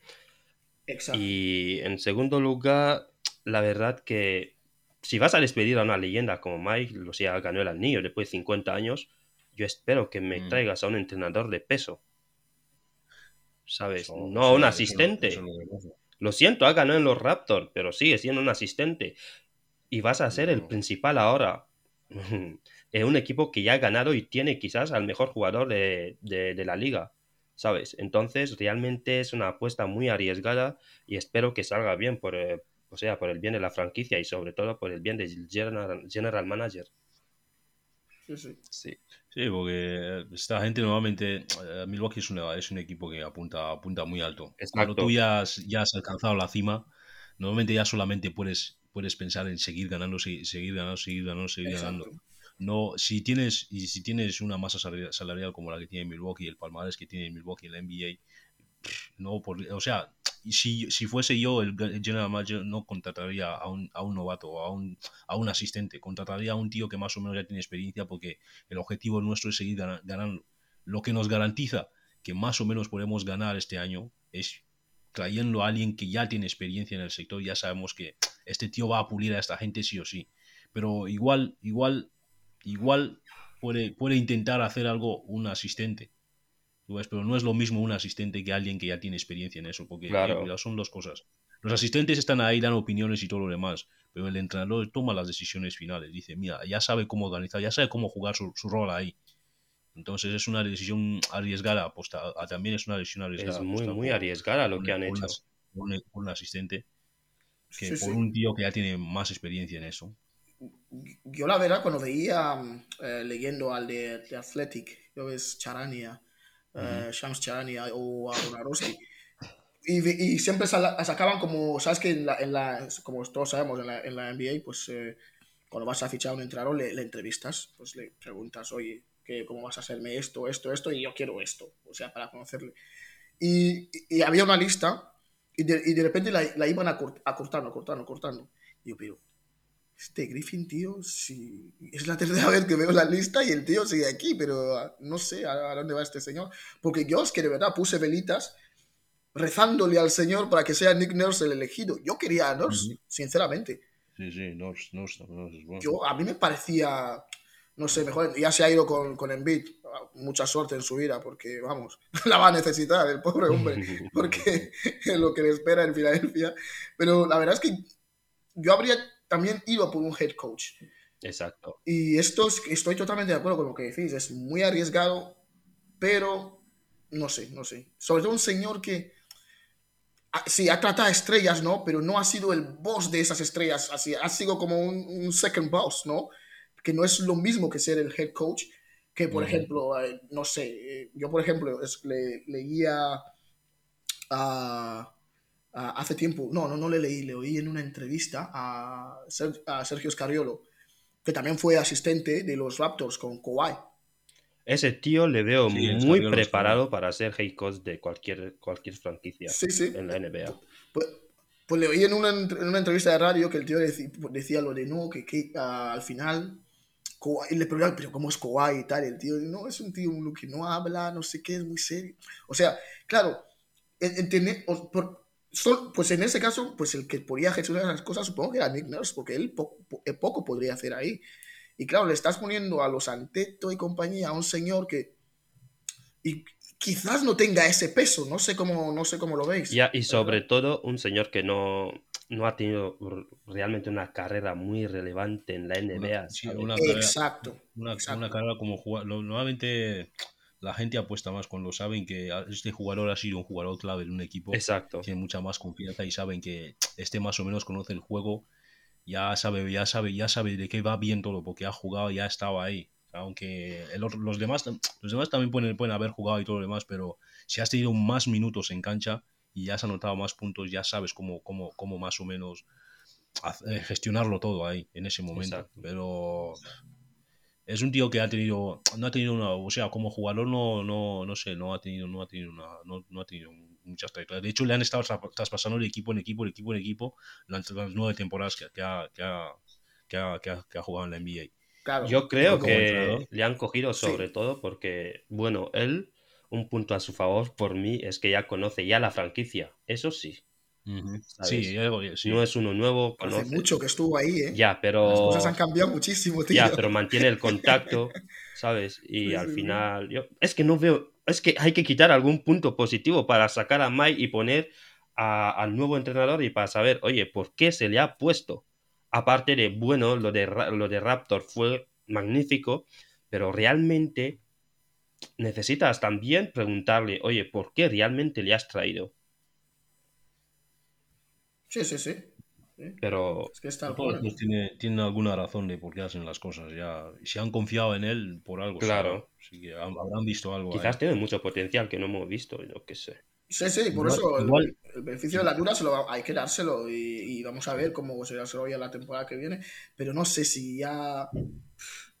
Exacto. Y en segundo lugar, la verdad que si vas a despedir a una leyenda como Mike, o sea, ganó el anillo después de 50 años, yo espero que me Mm. traigas a un entrenador de peso. ¿Sabes? Eso- no eso- a un asistente. eso. Lo siento, ha ganado en los Raptors, pero sigue siendo un asistente. Y vas a ser el principal ahora. en un equipo que ya ha ganado y tiene quizás al mejor jugador de, de- de la liga. ¿Sabes? Entonces, realmente es una apuesta muy arriesgada y espero que salga bien por, eh, o sea, por el bien de la franquicia y sobre todo por el bien del general, general manager. Sí, sí. Sí. Sí, porque esta gente normalmente, eh, Milwaukee es, una- es un equipo que apunta, apunta muy alto. Cuando Exacto. tú ya has, ya has alcanzado la cima, normalmente ya solamente puedes, puedes pensar en seguir ganando, se- seguir ganando, seguir ganando, seguir Exacto. ganando. No, si tienes, y si tienes una masa salari- salarial como la que tiene Milwaukee, el palmarés que tiene Milwaukee, el NBA, no por, o sea, si, si fuese yo el ge- general manager, no contrataría a un, a un novato o a un, a un asistente, contrataría a un tío que más o menos ya tiene experiencia porque el objetivo nuestro es seguir gana- ganando. Lo que nos garantiza que más o menos podemos ganar este año es trayendo a alguien que ya tiene experiencia en el sector, ya sabemos que este tío va a pulir a esta gente sí o sí. Pero igual, igual, igual puede, puede intentar hacer algo un asistente. Pero no es lo mismo un asistente que alguien que ya tiene experiencia en eso, porque Claro. eh, son dos cosas. Los asistentes están ahí, dan opiniones y todo lo demás, pero el entrenador toma las decisiones finales. Dice, mira, ya sabe cómo organizar, ya sabe cómo jugar su, su rol ahí. Entonces es una decisión arriesgada, aposta, a- también es una decisión arriesgada. Es muy, muy por- arriesgada lo por que han por hecho. un un, asistente que Sí, por sí. un tío que ya tiene más experiencia en eso. Yo la verdad cuando veía eh, leyendo al de, de Athletic, yo ves Charania, eh, Shams Charania o a Donarowski, y, y siempre sala- sacaban como, sabes que en la, en la- como todos sabemos en la, en la NBA, pues eh, cuando vas a fichar a un entrenador le, le entrevistas, pues le preguntas, oye, ¿qué, ¿cómo vas a hacerme esto, esto, esto? Y yo quiero esto, o sea, para conocerle. Y, y había una lista y de, y de repente la, la iban acort- acortando, acortando, acortando. Y yo, pero este Griffin, tío, si es la tercera vez que veo la lista y el tío sigue aquí, pero ah, no sé a, a dónde va este señor. Porque yo es que de verdad puse velitas rezándole al señor para que sea Nick Nurse el elegido. Yo quería a Nurse, sinceramente. Sí, sí, no, es- no es bueno. Yo, a mí me parecía, no sé, mejor, ya se ha ido con, con Embiid. Mucha suerte en su vida, porque vamos, la va a necesitar el pobre hombre, porque es lo que le espera en Filadelfia. Pero la verdad es que yo habría también ido por un head coach. Exacto. Y esto es- estoy totalmente de acuerdo con lo que decís. Es muy arriesgado, pero no sé, no sé. Sobre todo un señor que ah, sí ha tratado a estrellas, ¿no? Pero no ha sido el boss de esas estrellas. Así, ha sido como un, un second boss, ¿no? Que no es lo mismo que ser el head coach. Que, por ejemplo, eh, no sé, eh, yo, por ejemplo, es- le, leía a- a- hace tiempo, no, no, no le leí, le oí en una entrevista a, Ser- a Sergio Scariolo, que también fue asistente de los Raptors con Kawhi. Ese tío le veo Sí, muy preparado para ser head coach de cualquier, cualquier franquicia Sí, sí. en la NBA. Pues, pues le oí en una, en una entrevista de radio que el tío decía lo de no, que, que, ah, al final Kawhi- y le preguntaba, pero ¿cómo es Kawhi y tal? El tío, no, es un tío que no habla, no sé qué, es muy serio. O sea, claro, en- entender- o- por- sol- pues en ese caso, pues el que podía gestionar las cosas supongo que era Nick Nurse, porque él po- eh, poco podría hacer ahí. Y claro, le estás poniendo a los Anteto y compañía a un señor que y quizás no tenga ese peso, no sé cómo, no sé cómo lo veis. Ya, y sobre todo un señor que no, no ha tenido realmente una carrera muy relevante en la NBA. Una- sí, una carrera- Exacto. Una, exacto. una carrera como jugador. Normalmente la gente apuesta más cuando saben que este jugador ha sido un jugador clave en un equipo. Exacto. Tienen mucha más confianza y saben que este más o menos conoce el juego. Ya sabe, ya sabe, ya sabe de qué va bien todo, porque ha jugado, ya estaba ahí. Aunque el otro- los, demás, los demás también pueden, pueden haber jugado y todo lo demás, pero si has tenido más minutos en cancha y ya has anotado más puntos, ya sabes cómo, cómo, cómo más o menos eh, gestionarlo todo ahí, en ese momento. Exacto. Pero es un tío que ha tenido, no ha tenido una, o sea, como jugador no, no, no sé, no ha tenido, no ha tenido una, no, no ha tenido muchas trayectorias. De hecho, le han estado tra- traspasando de equipo en equipo, en equipo en equipo durante las nueve temporadas que, que ha, que, ha, que, ha, que ha- que ha jugado en la NBA. Claro. Yo creo que entrenador. le han cogido Sí. sobre todo porque, bueno, él, un punto a su favor por mí es que ya conoce ya la franquicia. Eso sí. ¿sabes? Sí, algo- sí. No es uno nuevo, Hace conoce. mucho que estuvo ahí, ¿eh? Ya, pero. Las cosas han cambiado muchísimo, tío. Ya, pero mantiene el contacto, ¿sabes? Y Sí, al sí, final, yo, es que no veo, es que hay que quitar algún punto positivo para sacar a Mike y poner a- al nuevo entrenador y para saber, oye, ¿por qué se le ha puesto? Aparte de, bueno, lo de, lo de Raptor fue magnífico, pero realmente necesitas también preguntarle, oye, ¿por qué realmente le has traído? Sí, sí, sí. Pero Es que está pues, tiene, tienen alguna razón de por qué hacen las cosas. Ya, si han confiado en él por algo. Claro. será. Así que ha- habrán visto algo. quizás ahí. tiene mucho potencial que no hemos visto, yo qué sé. Sí, sí, por Igual- eso el- igual- el, beneficio de la duda se lo va- hay que dárselo y, y vamos a ver cómo se desarrolla la temporada que viene. Pero no sé si ya.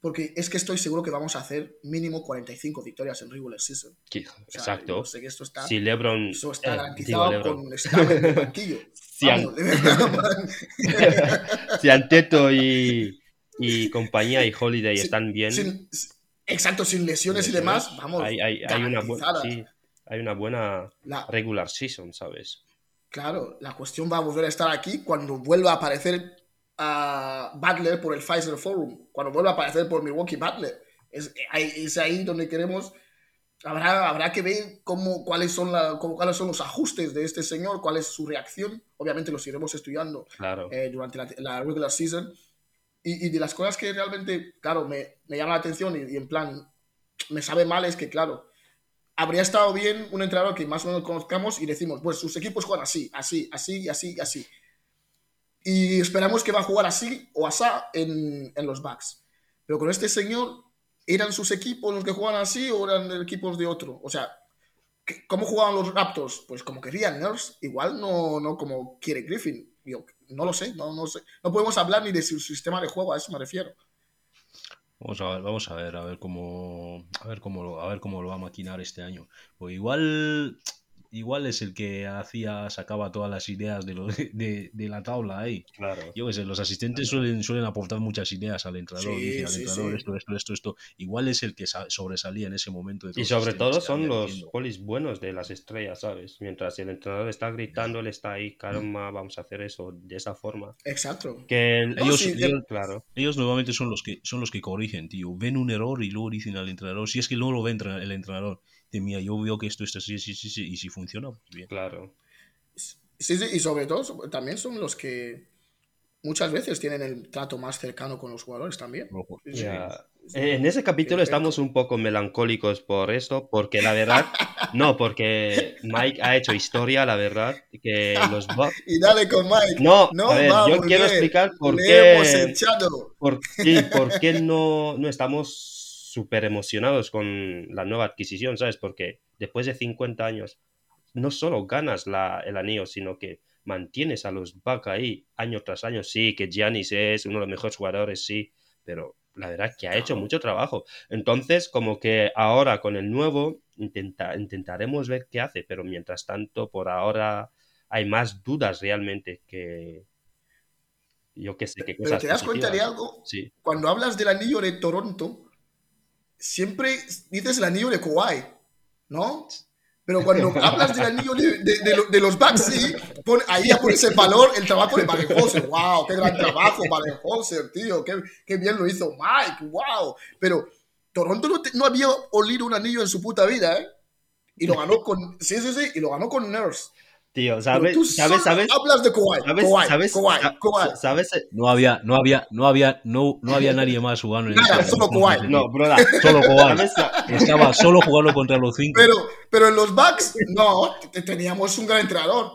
Porque es que estoy seguro que vamos a hacer mínimo 45 victorias en regular season. Qui- O sea, Exacto. yo sé que esto está, Si LeBron. eso está eh, garantizado LeBron. con en el banquillo. Si Vamos, verdad, si Anteto y, y compañía y Holiday están bien, sin- exacto, sin lesiones y demás, vamos. hay, hay- hay una buena, sí, hay una buena La- regular season, ¿sabes? Claro, la cuestión va a volver a estar aquí cuando vuelva a aparecer a Butler por el Pfizer Forum, cuando vuelva a aparecer por Milwaukee Butler. Es, es ahí donde queremos. Habrá, habrá que ver cómo, cuáles, son la, cómo- cuáles son los ajustes de este señor, cuál es su reacción. Obviamente los iremos estudiando Claro. eh, durante la, la regular season. Y, y de las cosas que realmente, claro, me, me llama la atención y, y en plan, me sabe mal es que, claro, habría estado bien un entrenador que más o menos conozcamos y decimos, pues sus equipos juegan así, así, así, así, así. Y esperamos que va a jugar así o asá en, en los Bucks. Pero con este señor, ¿eran sus equipos los que juegan así o eran equipos de otro? O sea, ¿qué- ¿cómo jugaban los Raptors? Pues como querían Nurse, igual no, no como quiere Griffin. Yo no lo sé, no, no. No podemos hablar ni de su sistema de juego, a eso me refiero. Vamos a ver, vamos a ver, a ver cómo, a ver cómo a ver cómo lo va a maquinar este año. Pues igual, igual es el que hacía, sacaba todas las ideas de, lo, de, de la tabla ahí. Claro. Yo qué sé, los asistentes suelen, suelen aportar muchas ideas al entrenador. Sí, dicen al sí, entrenador sí. esto, esto, esto, esto. Igual es el que sa- sobresalía en ese momento. De Y sobre todo son los polis buenos de las estrellas, ¿sabes? Mientras el entrenador está gritando, él está ahí, calma, vamos a hacer eso de esa forma. Exacto. Que el- Ellos- sí, ellos- claro, Ellos normalmente son los que son los que corrigen, tío. Ven un error y luego dicen al entrenador. Si es que luego lo ve entre- el entrenador. De mira, yo veo que esto está así, sí, sí, sí. Y si funciona, pues bien. claro. Sí, sí, y sobre todo también son los que muchas veces tienen el trato más cercano con los jugadores también. Eh, En ese capítulo Perfecto. estamos un poco melancólicos por esto, porque la verdad, no, porque Mike ha hecho historia, la verdad, que los Bucks... Y dale con Mike. No, No a ver, yo quiero explicar por Le qué, hemos echado. por, sí, por qué no, no estamos súper emocionados con la nueva adquisición, ¿sabes? Porque después de 50 años, no solo ganas la, el anillo, sino que mantienes a los Bucks ahí año tras año. Sí, que Giannis es uno de los mejores jugadores, sí, pero la verdad es que ha hecho mucho trabajo. Entonces, como que ahora con el nuevo, intenta, intentaremos ver qué hace, pero mientras tanto, por ahora hay más dudas realmente que yo qué sé, qué Pero te das cuenta de algo, Sí. cuando hablas del anillo de Toronto, siempre dices el anillo de Kawhi, ¿no? Pero cuando hablas del anillo de, de- de de los sí, pon- ahí ya pones el valor, el trabajo de Baden-Holzer. ¡Wow! ¡Qué gran trabajo, Baden-Holzer, tío! Qué, ¡Qué bien lo hizo Mike! ¡Wow! Pero Toronto no, te- no había olido un anillo en su puta vida, ¿eh? Y lo ganó con... Sí, sí, sí, y lo ganó con Nurse. Tío, Pero ¿sabes? tú ¿Sabes? ¿Sabes? hablas de Kawhi, ¿Sabes? Kawhi, ¿Sabes? Kawhi, Kawhi. ¿Sabes? No había, no había, no había, no, no había nadie más jugando en Nada, solo Kawhi. No, broda. Solo Kawhi. Estaba solo jugando contra los cinco. Pero, pero en los Bucks, no, te- teníamos un gran entrenador.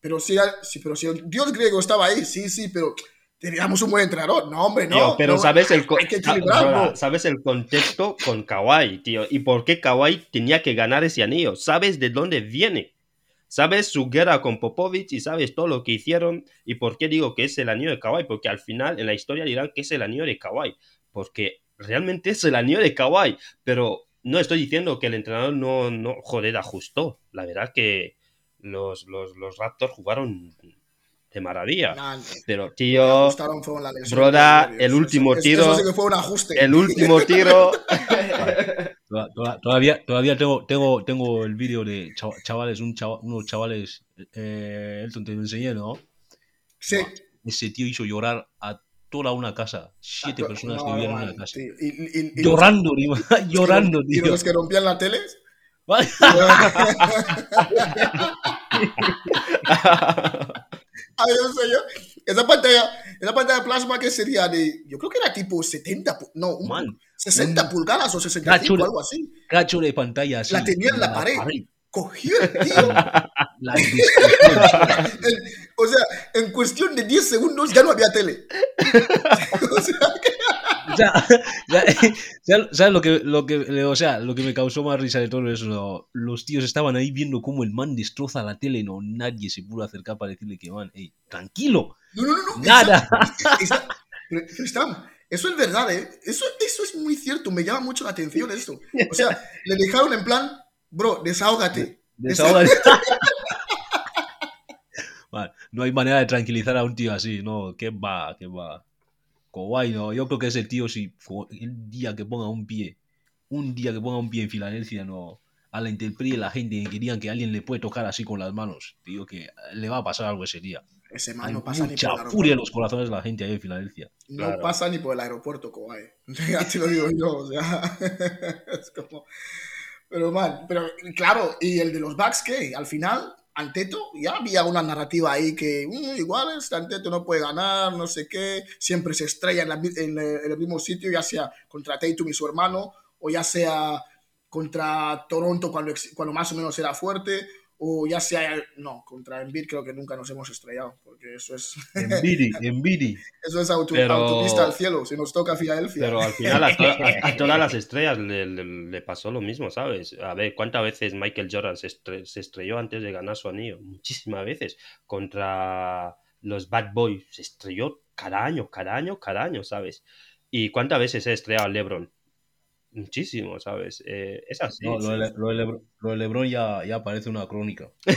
Pero sí, sí, pero si el dios griego estaba ahí, sí, sí, pero teníamos un buen entrenador. No, hombre, no. Tío, pero no, sabes el, hay que broda, sabes el contexto con Kawhi, tío, y por qué Kawhi tenía que ganar ese anillo. Sabes de dónde viene. Sabes su guerra con Popovich y sabes todo lo que hicieron y por qué digo que es el anillo de Kawhi, porque al final en la historia dirán que es el anillo de Kawhi, porque realmente es el anillo de Kawhi, pero no estoy diciendo que el entrenador no, no joder, ajustó. La verdad que los, los, los Raptors jugaron de maravilla. Nah, la broda, de el último Eso- tiro- Eso sí que fue un ajuste. el último tiro. Toda- toda- Todavía, todavía tengo, tengo, tengo el vídeo de chava- chavales, un chava- unos chavales, eh, Elton te lo enseñé, ¿no? Sí. Ese tío hizo llorar a toda una casa, siete Ah, personas no, que vivían en una casa. tío. Y, y- y- y Llorando, tío, llorando, y tío. los que rompían la tele. Ay, no sé yo. Esa pantalla, esa pantalla plasma que sería de, yo creo que era tipo 70, pu- no, Man, 60 un pulgadas o 65, cacho de- algo así. cacho de pantalla así. La tenía en la pared. Cogió el tío. La o sea, en cuestión de 10 segundos ya no había tele. o sea, que- ya- ya- ¿sabes lo que, lo que, o sea, lo que me causó más risa de todo eso? Los tíos estaban ahí viendo cómo el man destroza la tele, no, nadie se pudo acercar para decirle que, man, ey, tranquilo, no, no, no. no, nada. eso es verdad, ¿eh? Eso, eso es muy cierto, me llama mucho la atención esto. O sea, le dejaron en plan, bro, desahógate. Desahoga- Man, no hay manera de tranquilizar a un tío así, no, que va, que va. Kawhi, no, yo creo que ese tío, si el día que ponga un pie, un día que ponga un pie en Filadelfia, no, a la intemperie la gente que digan que alguien le puede tocar así con las manos, tío, que le va a pasar algo ese día. Ese man Hay no pasa ni por mucha el aeropuerto. furia en los corazones de la gente ahí en Filadelfia. No Claro. pasa ni por el aeropuerto, Kawhi. ya te lo digo yo, o sea, es como... Pero, man, pero claro, ¿y el de los Bucks qué? Al final, Anteto, ya había una narrativa ahí que "Mm, igual este Anteto no puede ganar, no sé qué, siempre se estrella en, la en, eh, en el mismo sitio, ya sea contra Tatum y su hermano, o ya sea contra Toronto cuando, cuando más o menos era fuerte, o ya sea, no, contra Embiid creo que nunca nos hemos estrellado, porque eso es, Envidi, envidi. eso es auto- Pero- autopista al cielo, si nos toca Filadelfia. Pero al final a, to- a- a todas las estrellas le, le- le pasó lo mismo, ¿sabes? A ver, ¿cuántas veces Michael Jordan se, estre- se estrelló antes de ganar su anillo? Muchísimas veces. Contra los Bad Boys se estrelló cada año, cada año, cada año, ¿sabes? ¿Y cuántas veces se ha estrellado LeBron? Muchísimo, ¿sabes? Eh, es así. No, lo, de, lo de Lebron, lo de Lebron ya, ya parece una crónica.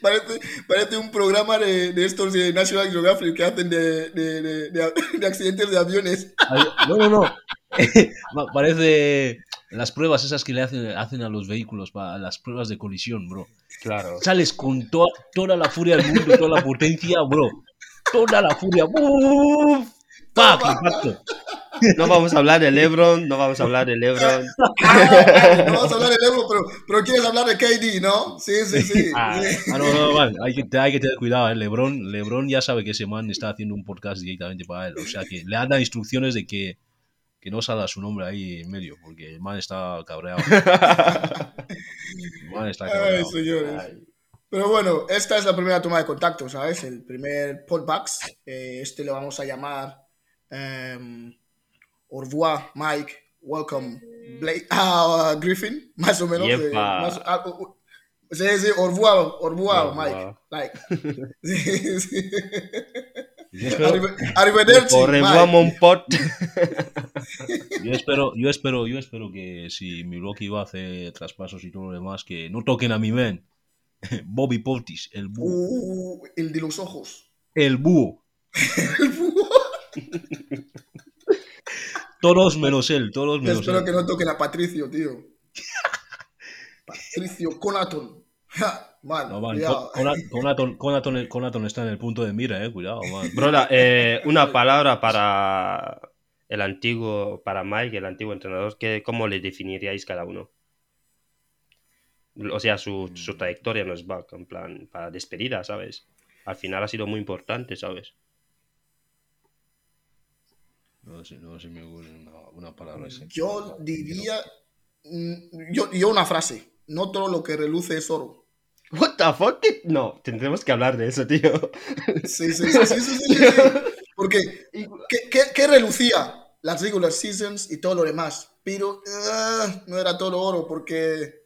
Parece, parece un programa de, de estos de National Geographic que hacen de, de, de- de- de accidentes de aviones. No, no, no. Parece las pruebas esas que le hacen, hacen a los vehículos, pa- las pruebas de colisión, bro. Claro. Sales con to- toda la furia del mundo, toda la potencia, bro. Toda la furia. ¡Buf! ¡Pac! Impacto. No vamos a hablar de LeBron, no vamos a hablar de LeBron. Ah, no vamos a hablar del Euro, pero, pero quieres hablar de KD, ¿no? Sí, sí, sí. Ah. sí. Ah, no, no, man, hay que, hay que tener cuidado, ¿eh? Lebron, Lebron ya sabe que ese man está haciendo un podcast directamente para él. O sea que le han dado instrucciones de que, que no salga su nombre ahí en medio, porque el man está cabreado. El man está Ay, cabreado. señores. Pero bueno, esta es la primera toma de contacto, ¿sabes? El primer podbox. Eh, este lo vamos a llamar em, au revoir, Mike, welcome, Blake, ah, Griffin, más o menos. Yepa. más- ah, uh, uh, sí, sí, au revoir, au revoir, Mike. revoir. Like, sí, sí. Yo espero, Arrive- Arrivederci, pote. yo espero, yo espero, yo espero que si Milwaukee va a hacer traspasos y todo lo demás, que no toquen a mi men. Bobby Portis, el búho. Uh, el de los ojos. El búho. El búho. Todos menos él, todos menos Espero él. que no toquen a Patricio, tío. Patricio Conaton. Man, No, man, Conaton, Conaton, Conaton- Conaton está en el punto de mira, eh, cuidado, man. Broda, eh, una palabra para el antiguo, para Mike, el antiguo entrenador, que, ¿cómo le definiríais cada uno? O sea, su, su trayectoria en los back, en plan, para despedida, ¿sabes? Al final ha sido muy importante, ¿sabes? No sé, no sé me ocurre una, una palabra así. Yo diría. mm, Yo, yo una frase. No todo lo que reluce es oro. What the fuck? No, tendremos que hablar de eso, tío. Sí, sí, sí, sí, sí, sí, sí. Porque, ¿qué, qué, qué relucía? Las regular seasons y todo lo demás. Pero ah, no era todo oro porque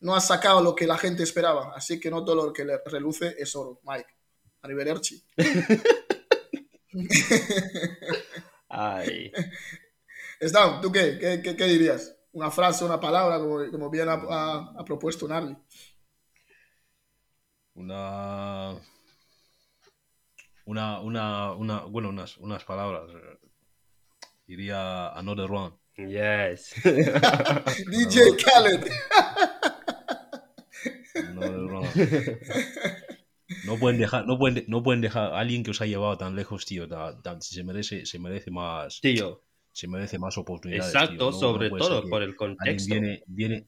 no has sacado lo que la gente esperaba. Así que no todo lo que le reluce es oro, Mike. Arrivederci. Ay. Stan, ¿tú qué? ¿Qué, qué, qué dirías? ¿Una frase, una palabra, como, como bien ha, ha- ha propuesto Narly? Una. Una, una, una, bueno, unas, unas palabras. Diría another one. Yes. DJ Khaled. Another one. No pueden dejar, no pueden, de- no pueden dejar a alguien que os ha llevado tan lejos, tío. tan- se merece, se merece más, Tío. se merece más oportunidades. Exacto, tío. No- no sobre todo por el contexto. viene, viene,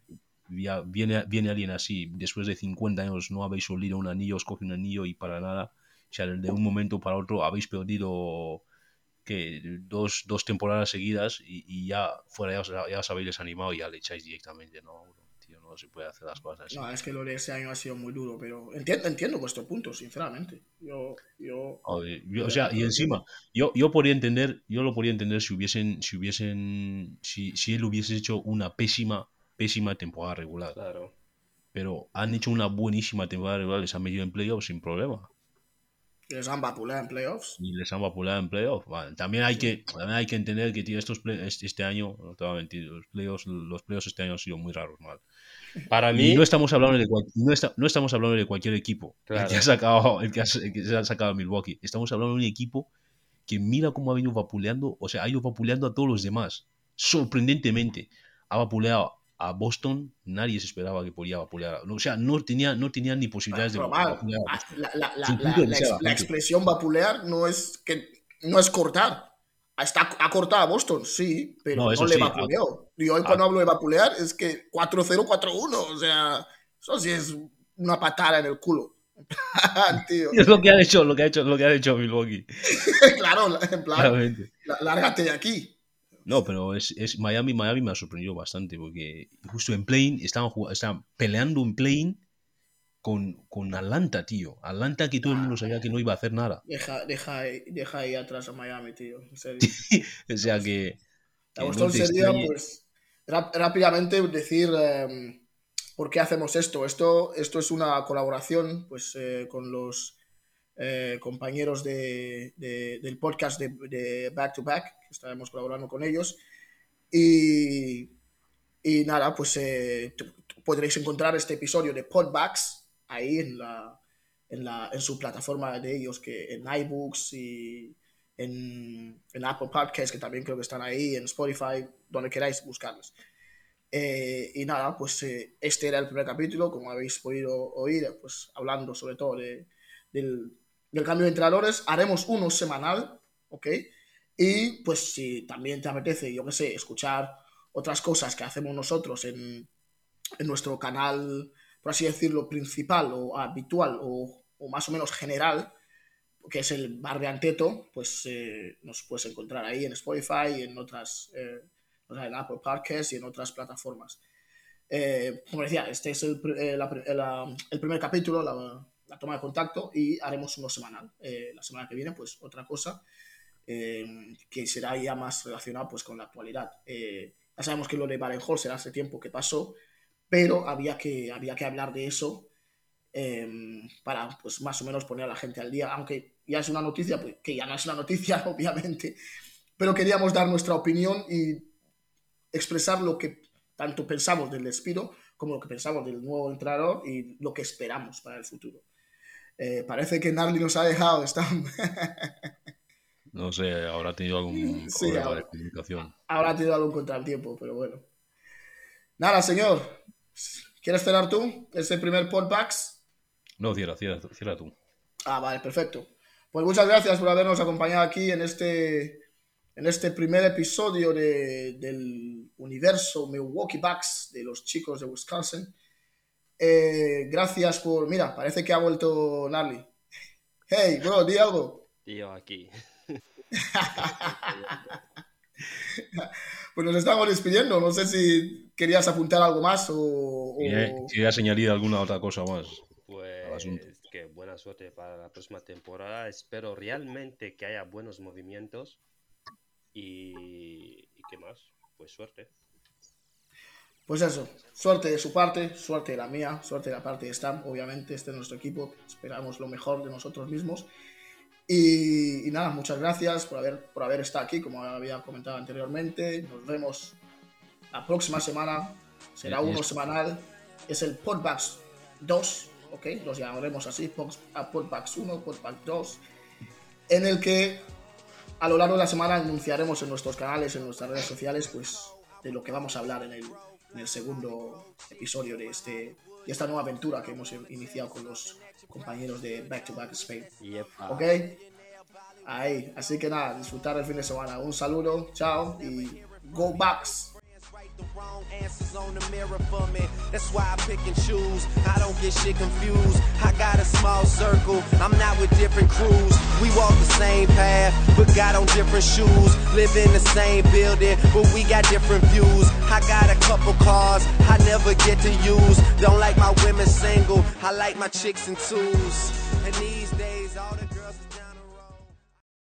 viene, viene alguien así, después de 50 años no habéis olido un anillo, os coge un anillo y para nada. O sea, de un momento para otro habéis perdido que dos, dos temporadas seguidas y, y ya fuera ya os, ya os habéis desanimado y ya le echáis directamente. No, no se puede hacer las cosas así. No, es que lo de ese año ha sido muy duro, pero entiendo, entiendo vuestro punto, sinceramente. Yo, yo- o sea, y encima, yo, yo podría entender, yo lo podría entender si hubiesen, si hubiesen, si, si él hubiese hecho una pésima, pésima temporada regular. Claro. Pero han hecho una buenísima temporada regular, les han metido en playoffs sin problema. Les han vapuleado en playoffs. Y les han vapuleado en playoffs. Vale, también hay que, también hay que entender que tío, estos play- este, año, no te voy a mentir, los playoffs, los playoffs este año han sido muy raros, mal. Para Y mí, no estamos hablando de cual- no, está- no estamos hablando de cualquier equipo el Claro. que ha sacado el que, ha- el que se ha sacado a Milwaukee. Estamos hablando de un equipo que mira cómo ha venido vapuleando, o sea, ha ido vapuleando a todos los demás. Sorprendentemente, ha vapuleado a Boston, nadie se esperaba que podía vapulear. O sea, no tenía, no tenía ni posibilidades de vapulear. a la, la- la- la- expresión vapulear no es que no es cortar. Está, ha cortado a Boston, sí, pero No, no, le sí, vapuleó. Y hoy ah. cuando hablo de vapulear es que 4-0, 4-1. O sea, eso sí es una patada en el culo. Tío. Es lo que ha hecho, lo que ha hecho, lo que ha hecho Milwaukee. claro, en plan, lárgate de aquí. No, pero es, es Miami, Miami me ha sorprendido bastante porque justo en play estaban, estaban peleando en play con, con Atlanta, tío. Atlanta que todo el mundo sabía que no iba a hacer nada. Deja, deja, deja ahí atrás a Miami, tío. En serio. O sea que... La cuestión no sería, extrañe- pues, ráp- rápidamente decir em, por qué hacemos esto. Esto, esto es una colaboración, pues, eh, con los eh, compañeros de, de- del podcast de, de Back to Back, que estaremos colaborando con ellos. Y, y nada, pues eh, podréis encontrar este episodio de Podbacks ahí en, la, en, la, en su plataforma de ellos, que en iBooks y en, en Apple Podcasts, que también creo que están ahí, en Spotify, donde queráis buscarlos. Eh, y nada, pues eh, este era el primer capítulo, como habéis podido oír, pues hablando sobre todo de, del, del cambio de entrenadores. Haremos uno semanal, ¿ok? Y pues si también te apetece, yo qué sé, escuchar otras cosas que hacemos nosotros en, nuestro canal, por así decirlo, principal o habitual o, más o menos general, que es el Bar de Anteto, pues eh, nos puedes encontrar ahí en Spotify y en otras, eh, o sea, en Apple Podcasts y en otras plataformas. Eh, como decía, este es el, la- el primer capítulo, la, la toma de contacto, y haremos uno semanal. Eh, la semana que viene, pues otra cosa. eh, que será ya más relacionado pues, con la actualidad. Eh, ya sabemos que lo de Barenholzer hace tiempo que pasó, pero había que, había que hablar de eso eh, para pues, más o menos poner a la gente al día, aunque ya es una noticia, pues, que ya no es una noticia, obviamente, pero queríamos dar nuestra opinión y expresar lo que tanto pensamos del despido como lo que pensamos del nuevo entrenador y lo que esperamos para el futuro. Eh, parece que Narly nos ha dejado, está... No sé, habrá tenido algún Sí, problema de comunicación. habrá tenido algún contratiempo, pero bueno. Nada, señor. ¿Quieres cerrar tú ese primer podbacks? No, cierra, cierra, cierra tú. Ah, vale, perfecto. Pues muchas gracias por habernos acompañado aquí en este, en este primer episodio de- del universo Milwaukee Bucks de los chicos de Wisconsin. Eh, gracias por... Mira, parece que ha vuelto Narly. Hey, bro, di algo. Tío, aquí. Pues nos estamos despidiendo. No sé si querías apuntar algo más o... o- Si querías añadir alguna otra cosa más. Pues asunto. que buena suerte para la próxima temporada. Espero realmente que haya buenos movimientos. Y, y qué más, pues suerte. Pues eso, suerte de su parte, suerte de la mía, suerte de la parte de Stam, obviamente, este es nuestro equipo, esperamos lo mejor de nosotros mismos. Y, y nada, muchas gracias por haber, por haber estado aquí, como había comentado anteriormente. Nos vemos la próxima semana, será uno semanal, es el Podbacks 2, ¿ok? Los llamaremos así, Podbacks 1, Podbacks 2, en el que a lo largo de la semana anunciaremos en nuestros canales, en nuestras redes sociales, pues de lo que vamos a hablar en el, en el segundo episodio de, este, de esta nueva aventura que hemos iniciado con los compañeros de Back to Back Spain. Yepa. ¿Ok? Ahí, así que nada, disfrutar el fin de semana. Un saludo, chao y go Bucks. The wrong answers on the mirror for me. That's why I pick and choose. I don't get shit confused. I got a small circle. I'm not with different crews. We walk the same path, but got on different shoes. Live in the same building, but we got different views. I got a couple cars I never get to use. Don't like my women single. I like my chicks in twos. And these